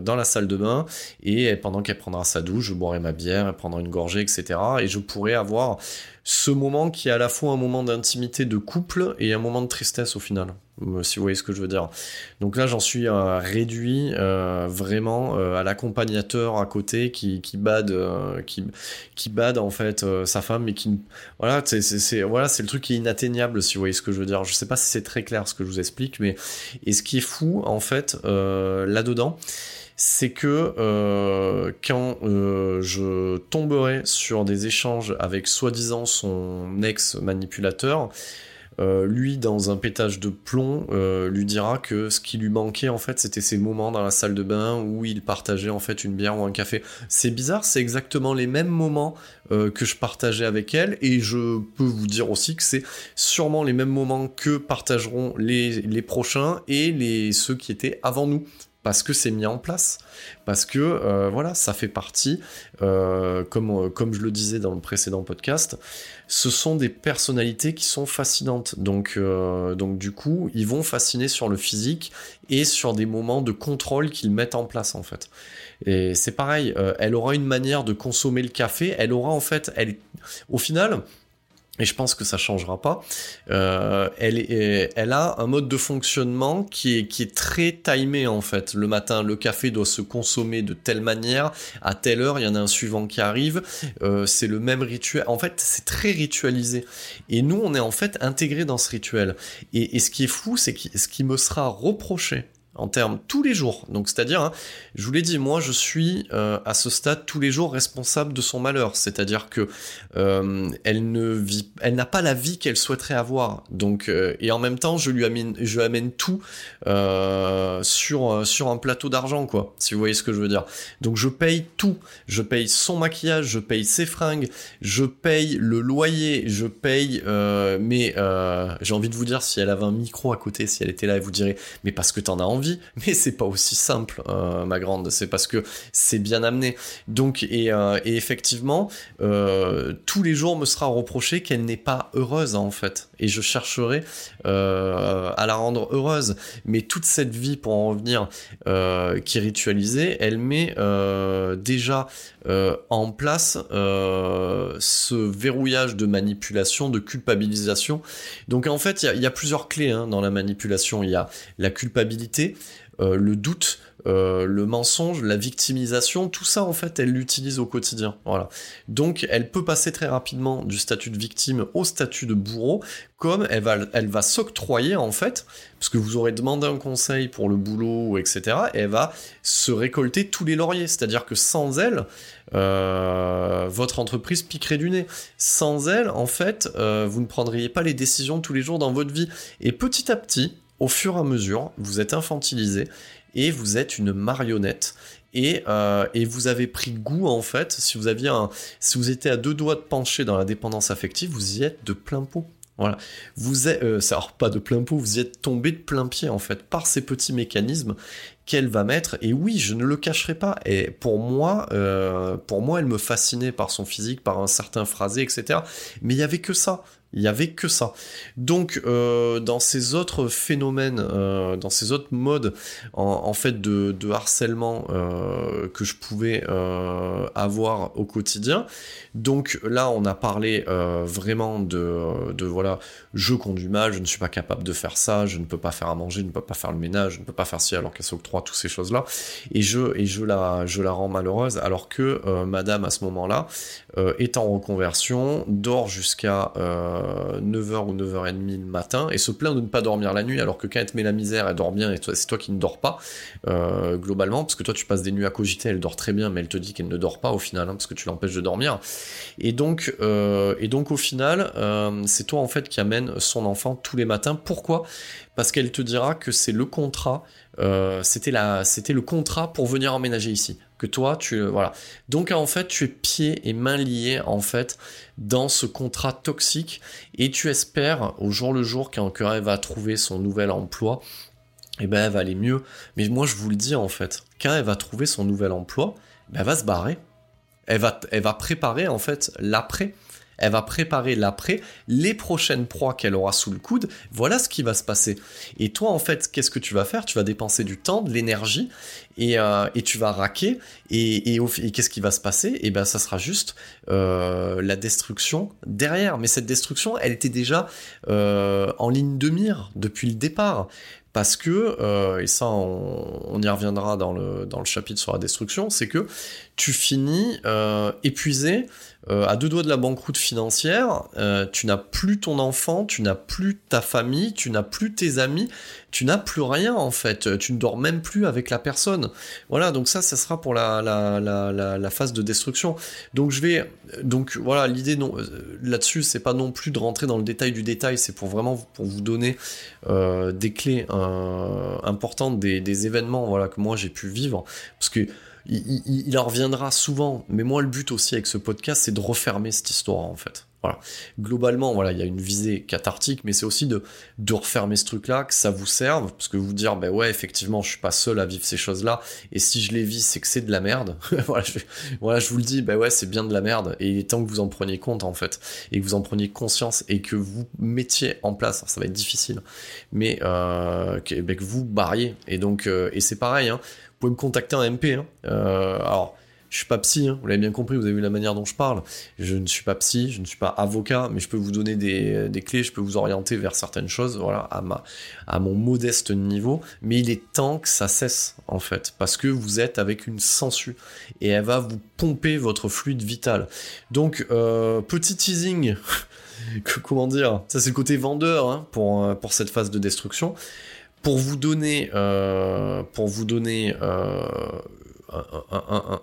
dans la salle de bain et pendant qu'elle prendra sa douche, je boirai ma bière, elle prendra une gorgée, etc. Et je pourrai avoir ce moment qui est à la fois un moment d'intimité de couple et un moment de tristesse au final, euh, si vous voyez ce que je veux dire. Donc là, j'en suis euh, réduit euh, vraiment à l'accompagnateur à côté qui, qui bade, qui, bade en fait sa femme, mais qui voilà, c'est voilà, le truc qui est inatteignable, si vous voyez ce que je veux dire. Je sais pas si c'est très clair ce que je vous explique, mais et ce qui est fou en fait euh, là-dedans, c'est que euh, quand euh, je tomberai sur des échanges avec soi-disant son ex manipulateur, euh, lui, dans un pétage de plomb, lui dira que ce qui lui manquait, en fait, c'était ces moments dans la salle de bain où il partageait, en fait, une bière ou un café. C'est bizarre, c'est exactement les mêmes moments que je partageais avec elle, et je peux vous dire aussi que c'est sûrement les mêmes moments que partageront les, les prochains et les, ceux qui étaient avant nous parce que c'est mis en place, parce que euh, voilà, ça fait partie, euh, comme, euh, comme je le disais dans le précédent podcast, ce sont des personnalités qui sont fascinantes. Donc, donc du coup, ils vont fasciner sur le physique et sur des moments de contrôle qu'ils mettent en place en fait. Et c'est pareil, elle aura une manière de consommer le café, elle aura en fait, elle, au final, et je pense que ça changera pas. Euh, elle, a un mode de fonctionnement qui est, très timé en fait. Le matin, le café doit se consommer de telle manière, à telle heure, il y en a un suivant qui arrive. Euh, c'est le même rituel. En fait, c'est très ritualisé. Et nous, on est en fait intégrés dans ce rituel. Et, et ce qui est fou, c'est que ce qui me sera reproché en termes tous les jours. Donc c'est-à-dire, hein, je vous l'ai dit, moi je suis euh, à ce stade tous les jours responsable de son malheur. C'est-à-dire que euh, elle ne vit, elle n'a pas la vie qu'elle souhaiterait avoir. Donc euh, et en même temps, je lui amène, je amène tout sur sur un plateau d'argent, quoi. Si vous voyez ce que je veux dire. Donc je paye tout. Je paye son maquillage, je paye ses fringues, je paye le loyer, je paye. mais j'ai envie de vous dire, si elle avait un micro à côté, si elle était là, elle vous dirait, mais parce que t'en as envie mais c'est pas aussi simple, euh, ma grande. C'est parce que c'est bien amené. Donc, et, euh, effectivement, euh, tous les jours me sera reproché qu'elle n'est pas heureuse en fait. Et je chercherai à la rendre heureuse. Mais toute cette vie, pour en revenir, qui est ritualisée, elle met déjà en place ce verrouillage de manipulation, de culpabilisation. Donc en fait, il y, a plusieurs clés hein, dans la manipulation. Il y a la culpabilité, euh, le doute, euh, le mensonge, la victimisation, tout ça en fait elle l'utilise au quotidien. Donc elle peut passer très rapidement du statut de victime au statut de bourreau, comme elle va, s'octroyer en fait, parce que vous aurez demandé un conseil pour le boulot, etc. Et elle va se récolter tous les lauriers. C'est-à-dire que sans elle, euh, votre entreprise piquerait du nez. Sans elle, en fait, vous ne prendriez pas les décisions tous les jours dans votre vie. Et petit à petit, au fur et à mesure, vous êtes infantilisé et vous êtes une marionnette. Et, euh, et, vous avez pris goût en fait, si vous aviez si vous étiez à deux doigts de pencher dans la dépendance affective, vous y êtes de plein pot. Voilà, vous êtes, euh, alors pas de plein pot, vous y êtes tombé de plein pied en fait par ces petits mécanismes qu'elle va mettre. Et oui, je ne le cacherai pas. Et pour moi, euh, pour moi, elle me fascinait par son physique, par un certain phrasé, etc. Mais il y avait que ça. Il y avait que ça. Donc, euh, dans ces autres phénomènes, euh, dans ces autres modes, en, fait, de, harcèlement euh, que je pouvais avoir au quotidien. Donc là, on a parlé vraiment de, de, voilà, je conduis mal, je ne suis pas capable de faire ça, je ne peux pas faire à manger, je ne peux pas faire le ménage, je ne peux pas faire ci alors qu'elle s'octroie toutes ces choses-là. Et je la rends malheureuse alors que Madame à ce moment-là est en reconversion, dort jusqu'à 9h ou 9h30 le matin et se plaint de ne pas dormir la nuit alors que quand elle te met la misère, elle dort bien et c'est toi qui ne dors pas euh, globalement parce que toi tu passes des nuits à cogiter, elle dort très bien mais elle te dit qu'elle ne dort pas au final hein, parce que tu l'empêches de dormir et donc, euh, et donc au final euh, c'est toi en fait qui amène son enfant tous les matins. Pourquoi? Parce qu'elle te dira que c'est le contrat c'était la, c'était le contrat pour venir emménager ici. Que toi tu voilà. Donc en fait tu es pieds et mains liés en fait dans ce contrat toxique. Et tu espères au jour le jour quand elle va trouver son nouvel emploi eh ben elle va aller mieux. Mais moi je vous le dis en fait quand elle va trouver son nouvel emploi ben, elle va se barrer elle va préparer en fait l'après. Elle va préparer l'après, les prochaines proies qu'elle aura sous le coude, voilà ce qui va se passer. Et toi, en fait, qu'est-ce que tu vas faire? Tu vas dépenser du temps, de l'énergie, et, euh, tu vas raquer, et, qu'est-ce qui va se passer? Et eh ben ça sera juste euh, la destruction derrière. Mais cette destruction, elle était déjà euh, en ligne de mire depuis le départ. Parce que, et ça on, y reviendra dans le, dans le chapitre sur la destruction, c'est que tu finis épuisé, à deux doigts de la banqueroute financière, tu n'as plus ton enfant, tu n'as plus ta famille, tu n'as plus tes amis, tu n'as plus rien en fait, tu ne dors même plus avec la personne. Voilà, donc ça, ça sera pour la, phase de destruction. Donc je vais, donc voilà, l'idée euh, là-dessus, c'est pas non plus de rentrer dans le détail du détail, c'est pour vraiment pour vous donner euh, des clés euh, importantes des, événements, voilà, que moi j'ai pu vivre, parce que il, il- il en reviendra souvent, mais moi le but aussi avec ce podcast, c'est de refermer cette histoire en fait. Voilà. Globalement, voilà, il y a une visée cathartique, mais c'est aussi de, de refermer ce truc-là, que ça vous serve, parce que vous dire, ben ouais, effectivement, je suis pas seul à vivre ces choses-là, et si je les vis, c'est que c'est de la merde. voilà, je, voilà, je vous le dis, ben ouais, c'est bien de la merde, et il est temps que vous en preniez compte, en fait, et que vous en preniez conscience, et que vous mettiez en place, ça va être difficile, mais euh, que, ben, que vous barriez, et donc, euh, et c'est pareil, hein, vous pouvez me contacter en MP, hein. Euh, alors, je suis pas psy, hein, vous l'avez bien compris, vous avez vu la manière dont je parle. Je ne suis pas psy, je ne suis pas avocat, mais je peux vous donner des, des clés, je peux vous orienter vers certaines choses, voilà, à, ma, à mon modeste niveau. Mais il est temps que ça cesse, en fait, parce que vous êtes avec une sangsue et elle va vous pomper votre fluide vital. Donc, euh, petit teasing, comment dire, ça c'est le côté vendeur hein, pour, euh, pour cette phase de destruction. Pour vous donner, euh, pour vous donner euh,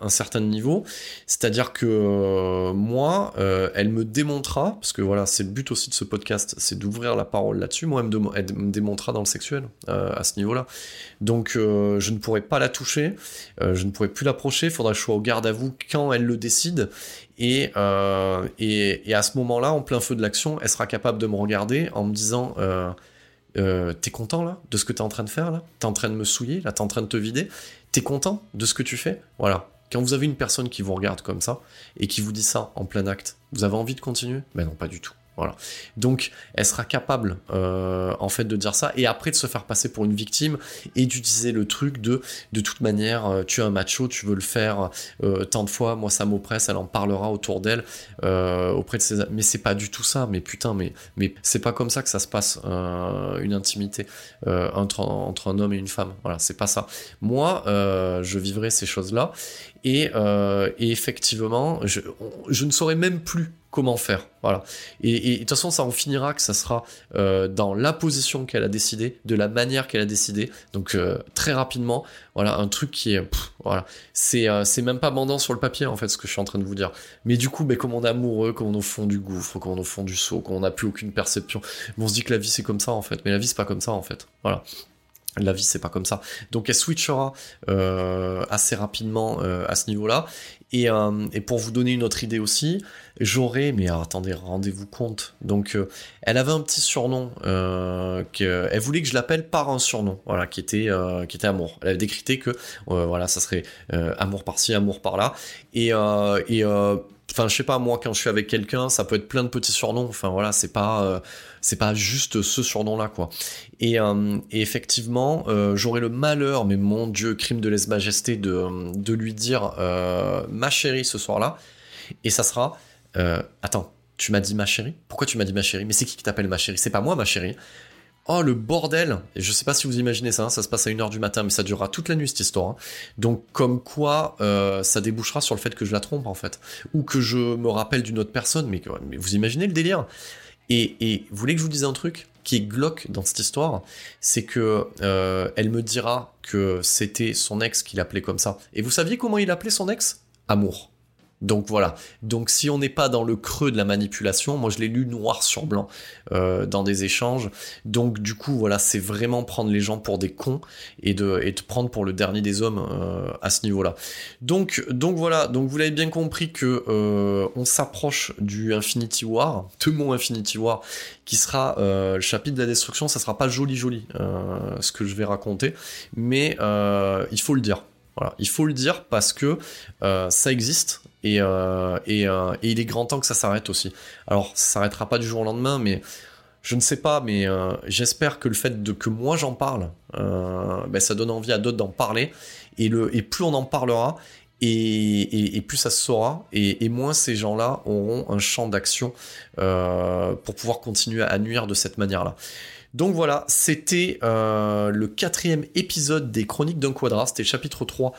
un, certain niveau. C'est-à-dire que euh, moi, euh, elle me démontrera, parce que voilà, c'est le but aussi de ce podcast, c'est d'ouvrir la parole là-dessus. Moi, elle me, elle me démontrera dans le sexuel, euh, à ce niveau-là. Donc, je ne pourrai pas la toucher, je ne pourrai plus l'approcher, il faudra que je sois au garde à vous quand elle le décide. Et, et, à ce moment-là, en plein feu de l'action, elle sera capable de me regarder en me disant... T'es content là de ce que t'es en train de faire là? T'es en train de me souiller là? T'es en train de te vider? T'es content de ce que tu fais? Voilà. Quand vous avez une personne qui vous regarde comme ça et qui vous dit ça en plein acte, vous avez envie de continuer? Ben non, pas du tout. Voilà. Donc, elle sera capable, euh, en fait, de dire ça et après de se faire passer pour une victime et d'utiliser le truc de, de toute manière, euh, tu es un macho, tu veux le faire euh, tant de fois, moi ça m'oppresse, elle en parlera autour d'elle, auprès de ses, mais c'est pas du tout ça. Mais putain, mais mais c'est pas comme ça que ça se passe une intimité entre un homme et une femme. Voilà, c'est pas ça. Moi, je vivrai ces choses-là et, effectivement, je ne saurais même plus comment faire. Voilà. Et, de toute façon, ça en finira que ça sera euh, dans la position qu'elle a décidé, de la manière qu'elle a décidé. Donc euh, très rapidement, voilà, un truc qui est, voilà, c'est euh, c'est même pas bandant sur le papier en fait ce que je suis en train de vous dire. Mais du coup, ben, comme on est amoureux, comme on est au fond du gouffre, comme on est au fond du seau, comme on n'a plus aucune perception, on se dit que la vie c'est comme ça en fait. Mais la vie c'est pas comme ça en fait. Voilà. La vie, c'est pas comme ça. Donc, elle switchera euh, assez rapidement euh, à ce niveau-là. Et, euh, et pour vous donner une autre idée aussi, j'aurais, mais attendez, rendez-vous compte. Donc, elle avait un petit surnom. Elle voulait que je l'appelle par un surnom, voilà, qui était, amour. Elle avait décrété que, voilà, ça serait amour par-ci, amour par-là. Et, et enfin, je sais pas, moi, quand je suis avec quelqu'un, ça peut être plein de petits surnoms. Enfin, voilà, c'est pas, c'est pas juste ce surnom-là, quoi. Et, euh, et effectivement, euh, j'aurais le malheur, mais mon Dieu, crime de lèse-majesté, de, lui dire euh, ma chérie ce soir-là. Et ça sera euh, Attends, tu m'as dit ma chérie? Pourquoi tu m'as dit ma chérie? Mais c'est qui qui t'appelle ma chérie? C'est pas moi ma chérie. Oh le bordel je sais pas si vous imaginez ça, hein, ça se passe à 1h du matin, mais ça durera toute la nuit cette histoire. hein. Donc comme quoi ça débouchera sur le fait que je la trompe en fait. Ou que je me rappelle d'une autre personne, mais vous imaginez le délire? Et, vous voulez que je vous dise un truc qui est glauque dans cette histoire, c'est que euh, elle me dira que c'était son ex qui l'appelait comme ça. Et vous saviez comment il appelait son ex? Amour. Donc voilà. Donc si on n'est pas dans le creux de la manipulation, moi je l'ai lu noir sur blanc euh, dans des échanges. Donc du coup voilà, c'est vraiment prendre les gens pour des cons et de et de prendre pour le dernier des hommes euh, à ce niveau-là. Donc donc voilà. Donc vous l'avez bien compris que euh, on s'approche du Infinity War, de mon Infinity War, qui sera le chapitre de la destruction. Ça sera pas joli joli ce que je vais raconter, mais il faut le dire. Voilà, il faut le dire parce que ça existe et, euh, euh, et il est grand temps que ça s'arrête aussi. Alors, ça s'arrêtera pas du jour au lendemain, mais je ne sais pas, mais euh, j'espère que le fait que moi j'en parle, ben, ça donne envie à d'autres d'en parler. Et, plus on en parlera, et, et, plus ça se saura, et, moins ces gens-là auront un champ d'action pour pouvoir continuer à nuire de cette manière-là. Donc voilà, c'était le quatrième épisode des Chroniques d'un Quadra, c'était chapitre 3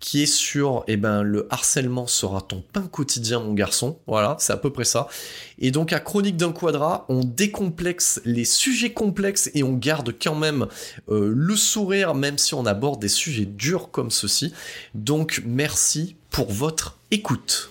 qui est sur eh ben le harcèlement sera ton pain quotidien mon garçon. Voilà, c'est à peu près ça. Et donc à Chronique d'un quadra, on décomplexe les sujets complexes et on garde quand même euh, le sourire même si on aborde des sujets durs comme ceci. Donc merci pour votre écoute.